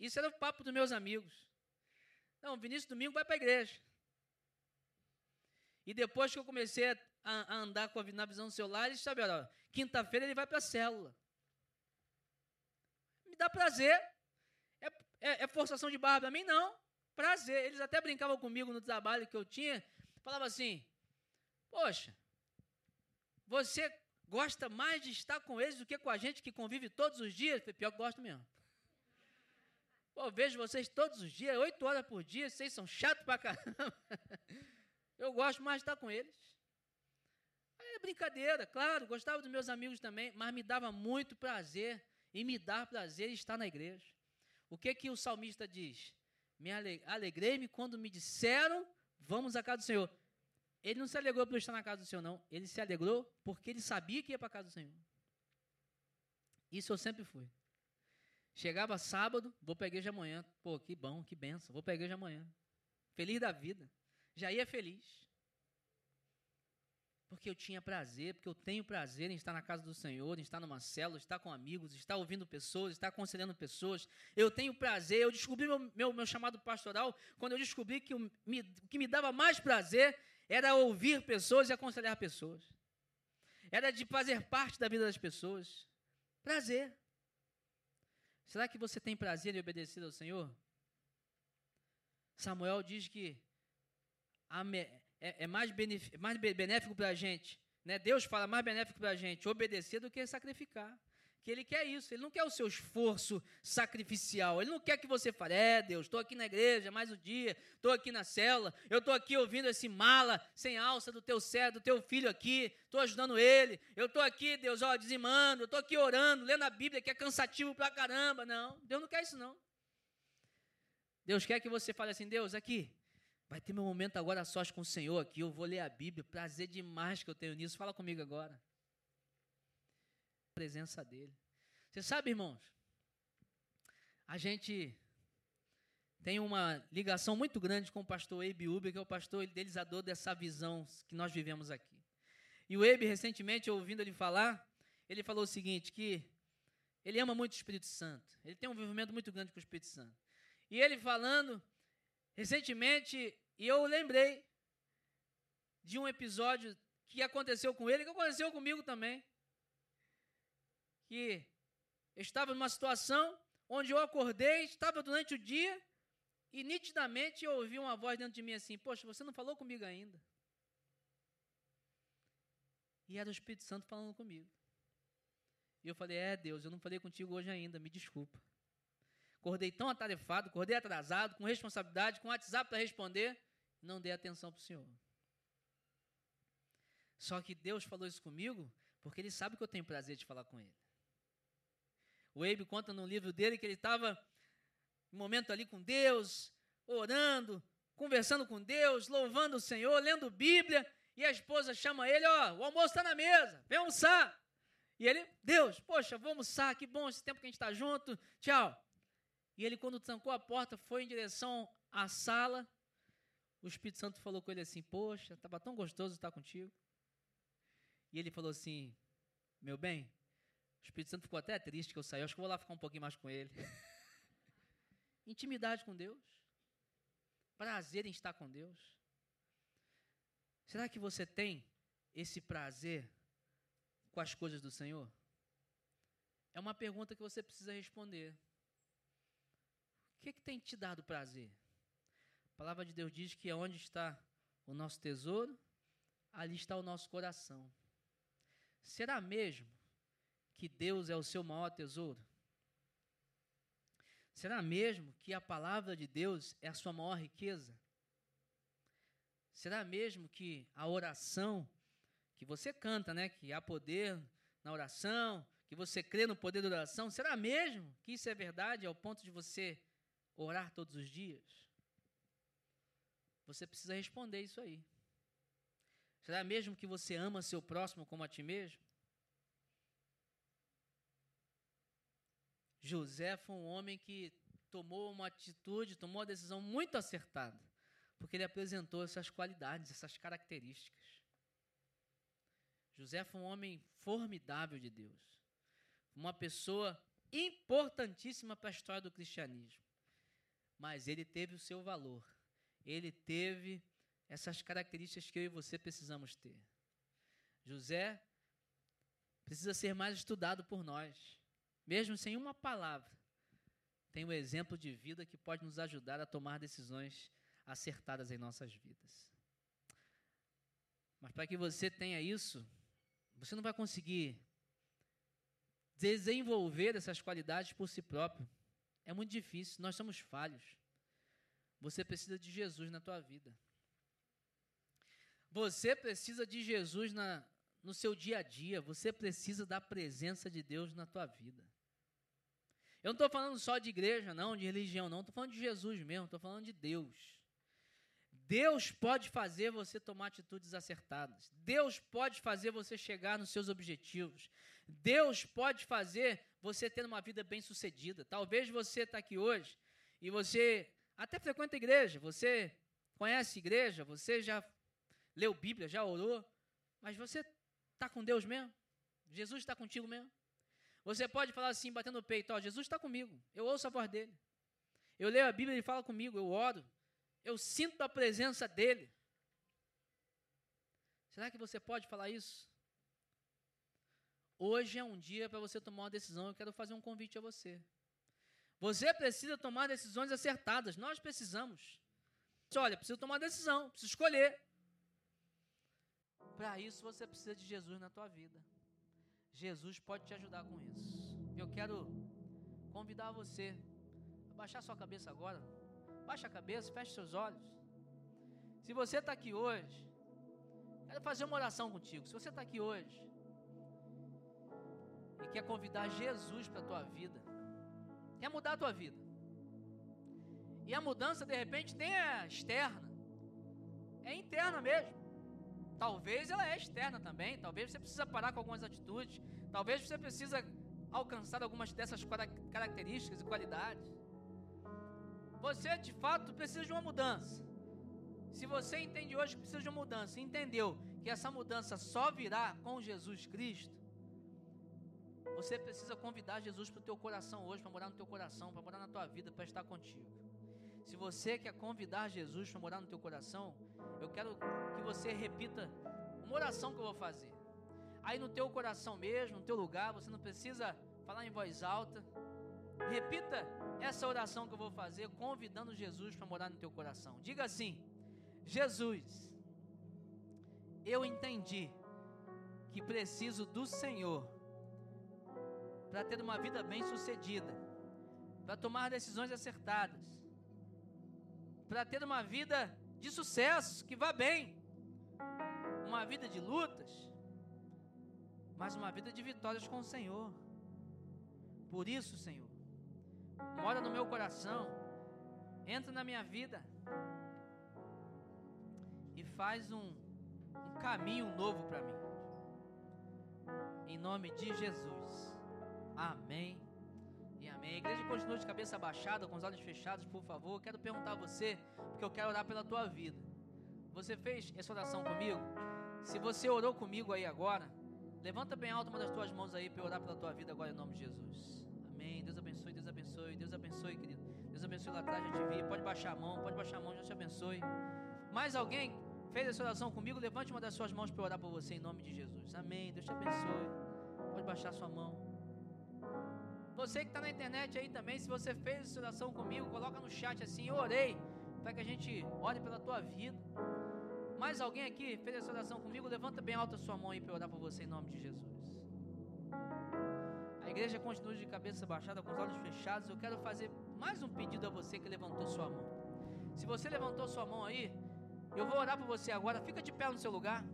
Isso era o papo dos meus amigos. Não, Vinícius Domingo vai para a igreja. E depois que eu comecei a, a andar com a, na visão do celular, eles saberam, quinta-feira ele vai para a célula. Me dá prazer. É, é, é forçação de barra para mim? Não. Prazer. Eles até brincavam comigo no trabalho que eu tinha. Falavam assim, poxa, você gosta mais de estar com eles do que com a gente que convive todos os dias? Pior que gosto mesmo. Pô, vejo vocês todos os dias, oito horas por dia, vocês são chatos pra caramba. (laughs) Eu gosto mais de estar com eles. É brincadeira, claro, gostava dos meus amigos também, mas me dava muito prazer, e me dá prazer estar na igreja. O que que o salmista diz? Me alegrei-me quando me disseram, vamos à casa do Senhor. Ele não se alegrou por estar na casa do Senhor, não. Ele se alegrou porque ele sabia que ia para a casa do Senhor. Isso eu sempre fui. Chegava sábado, vou para a amanhã. Pô, que bom, que benção. Vou para a amanhã. Feliz da vida. Já ia feliz. Porque eu tinha prazer, porque eu tenho prazer em estar na casa do Senhor, em estar numa célula, estar com amigos, estar ouvindo pessoas, estar aconselhando pessoas. Eu tenho prazer. Eu descobri meu, meu, meu chamado pastoral quando eu descobri que o, me, que me dava mais prazer era ouvir pessoas e aconselhar pessoas. Era de fazer parte da vida das pessoas. Prazer. Será que você tem prazer em obedecer ao Senhor? Samuel diz que é, mais, mais benéfico para a gente, né? Deus fala mais benéfico para a gente obedecer do que sacrificar que ele quer isso, ele não quer o seu esforço sacrificial, ele não quer que você fale, é Deus, estou aqui na igreja mais um dia, estou aqui na cela, eu estou aqui ouvindo esse mala sem alça do teu servo, do teu filho aqui, estou ajudando ele, eu estou aqui, Deus, ó, dizimando, eu estou aqui orando, lendo a Bíblia, que é cansativo pra caramba, não, Deus não quer isso não. Deus quer que você fale assim, Deus, aqui, vai ter meu momento agora sós com o Senhor aqui, eu vou ler a Bíblia, prazer demais que eu tenho nisso, fala comigo agora presença dele. Você sabe, irmãos, a gente tem uma ligação muito grande com o pastor Abe Uber, que é o pastor idealizador dessa visão que nós vivemos aqui. E o Abe, recentemente, ouvindo ele falar, ele falou o seguinte, que ele ama muito o Espírito Santo. Ele tem um envolvimento muito grande com o Espírito Santo. E ele falando, recentemente, e eu lembrei de um episódio que aconteceu com ele, que aconteceu comigo também que eu estava numa situação onde eu acordei, estava durante o dia e nitidamente eu ouvi uma voz dentro de mim assim: Poxa, você não falou comigo ainda. E era o Espírito Santo falando comigo. E eu falei: É, Deus, eu não falei contigo hoje ainda, me desculpa. Acordei tão atarefado, acordei atrasado, com responsabilidade, com WhatsApp para responder, não dei atenção para o Senhor. Só que Deus falou isso comigo porque Ele sabe que eu tenho prazer de falar com Ele. O Abe conta no livro dele que ele estava um momento ali com Deus, orando, conversando com Deus, louvando o Senhor, lendo Bíblia, e a esposa chama ele, ó, o almoço está na mesa, vem almoçar. E ele, Deus, poxa, vou almoçar, que bom esse tempo que a gente está junto, tchau. E ele, quando trancou a porta, foi em direção à sala. O Espírito Santo falou com ele assim: Poxa, estava tão gostoso estar contigo. E ele falou assim: Meu bem, o Espírito Santo ficou até triste que eu saí. acho que vou lá ficar um pouquinho mais com ele. (laughs) Intimidade com Deus. Prazer em estar com Deus. Será que você tem esse prazer com as coisas do Senhor? É uma pergunta que você precisa responder. Que, que tem te dado prazer? A palavra de Deus diz que onde está o nosso tesouro, ali está o nosso coração. Será mesmo que Deus é o seu maior tesouro? Será mesmo que a palavra de Deus é a sua maior riqueza? Será mesmo que a oração que você canta, né, que há poder na oração, que você crê no poder da oração, será mesmo que isso é verdade ao ponto de você orar todos os dias? Você precisa responder isso aí. Será mesmo que você ama seu próximo como a ti mesmo? José foi um homem que tomou uma atitude, tomou uma decisão muito acertada, porque ele apresentou essas qualidades, essas características. José foi um homem formidável de Deus, uma pessoa importantíssima para a história do cristianismo, mas ele teve o seu valor, ele teve essas características que eu e você precisamos ter. José precisa ser mais estudado por nós, mesmo sem uma palavra. Tem um exemplo de vida que pode nos ajudar a tomar decisões acertadas em nossas vidas. Mas para que você tenha isso, você não vai conseguir desenvolver essas qualidades por si próprio. É muito difícil, nós somos falhos. Você precisa de Jesus na tua vida. Você precisa de Jesus na, no seu dia a dia. Você precisa da presença de Deus na tua vida. Eu não estou falando só de igreja, não, de religião, não. Estou falando de Jesus mesmo, estou falando de Deus. Deus pode fazer você tomar atitudes acertadas. Deus pode fazer você chegar nos seus objetivos. Deus pode fazer você ter uma vida bem-sucedida. Talvez você está aqui hoje e você até frequenta a igreja, você conhece a igreja, você já leu Bíblia, já orou, mas você está com Deus mesmo? Jesus está contigo mesmo? Você pode falar assim, batendo no peito, ó, Jesus está comigo, eu ouço a voz dele. Eu leio a Bíblia, ele fala comigo, eu oro, eu sinto a presença dele. Será que você pode falar isso? Hoje é um dia para você tomar uma decisão. Eu quero fazer um convite a você. Você precisa tomar decisões acertadas. Nós precisamos. Olha, preciso tomar decisão, preciso escolher. Para isso você precisa de Jesus na tua vida. Jesus pode te ajudar com isso. Eu quero convidar você a baixar sua cabeça agora. Baixa a cabeça, feche seus olhos. Se você está aqui hoje, quero fazer uma oração contigo. Se você está aqui hoje e quer convidar Jesus para a tua vida, quer mudar a tua vida. E a mudança, de repente, nem é externa, é interna mesmo. Talvez ela é externa também, talvez você precisa parar com algumas atitudes, talvez você precisa alcançar algumas dessas características e qualidades. Você, de fato, precisa de uma mudança. Se você entende hoje que precisa de uma mudança, entendeu que essa mudança só virá com Jesus Cristo, você precisa convidar Jesus para o teu coração hoje, para morar no teu coração, para morar na tua vida, para estar contigo. Se você quer convidar Jesus para morar no teu coração, eu quero que você repita uma oração que eu vou fazer. Aí no teu coração mesmo, no teu lugar, você não precisa falar em voz alta. Repita essa oração que eu vou fazer, convidando Jesus para morar no teu coração. Diga assim: Jesus, eu entendi que preciso do Senhor para ter uma vida bem-sucedida, para tomar decisões acertadas, para ter uma vida de sucesso, que vá bem, uma vida de lutas, mas uma vida de vitórias com o Senhor. Por isso, Senhor, mora no meu coração, entra na minha vida e faz um, um caminho novo para mim. Em nome de Jesus. Amém e amém. A igreja continua de cabeça baixada, com os olhos fechados, por favor. Quero perguntar a você, porque eu quero orar pela tua vida. Você fez essa oração comigo? Se você orou comigo aí agora, levanta bem alto uma das tuas mãos aí para orar pela tua vida agora em nome de Jesus. Amém. Deus abençoe, Deus abençoe, Deus abençoe, querido. Deus abençoe lá atrás, a gente vi. Pode baixar a mão, pode baixar a mão, Deus te abençoe. Mais alguém fez essa oração comigo? Levante uma das suas mãos para orar por você em nome de Jesus. Amém. Deus te abençoe. Pode baixar a sua mão. Você que está na internet aí também, se você fez essa oração comigo, coloca no chat assim, eu orei, para que a gente ore pela tua vida. Mais alguém aqui fez essa oração comigo? Levanta bem alta a sua mão aí para orar por você em nome de Jesus. A igreja continua de cabeça baixada, com os olhos fechados. Eu quero fazer mais um pedido a você que levantou sua mão. Se você levantou sua mão aí, eu vou orar por você agora. Fica de pé no seu lugar.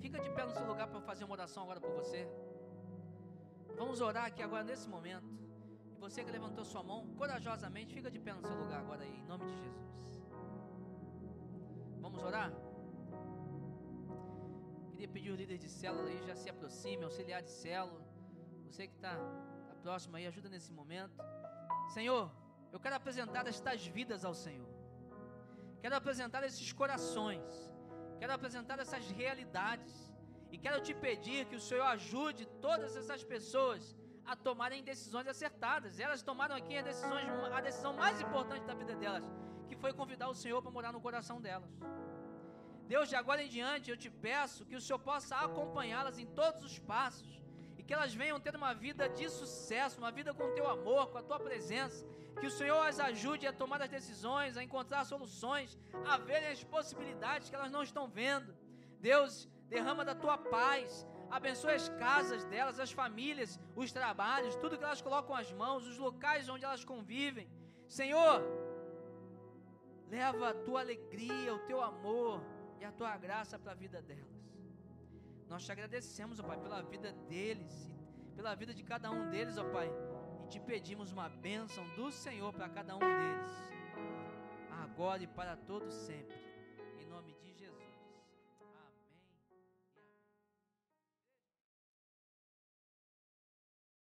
Fica de pé no seu lugar para eu fazer uma oração agora por você. Vamos orar aqui agora nesse momento. E você que levantou sua mão, corajosamente, fica de pé no seu lugar agora aí, em nome de Jesus. Vamos orar? Queria pedir o líder de célula aí, já se aproxime, auxiliar de célula. Você que está tá próximo aí, ajuda nesse momento. Senhor, eu quero apresentar estas vidas ao Senhor. Quero apresentar esses corações. Quero apresentar essas realidades. E quero te pedir que o Senhor ajude todas essas pessoas a tomarem decisões acertadas. Elas tomaram aqui a, a decisão mais importante da vida delas, que foi convidar o Senhor para morar no coração delas. Deus, de agora em diante, eu te peço que o Senhor possa acompanhá-las em todos os passos e que elas venham ter uma vida de sucesso, uma vida com o teu amor, com a tua presença. Que o Senhor as ajude a tomar as decisões, a encontrar soluções, a verem as possibilidades que elas não estão vendo. Deus, derrama da tua paz, abençoe as casas delas, as famílias, os trabalhos, tudo que elas colocam as mãos, os locais onde elas convivem. Senhor, leva a tua alegria, o teu amor e a tua graça para a vida delas. Nós te agradecemos, ó Pai, pela vida deles, pela vida de cada um deles, ó Pai, e te pedimos uma bênção do Senhor para cada um deles, agora e para todos sempre.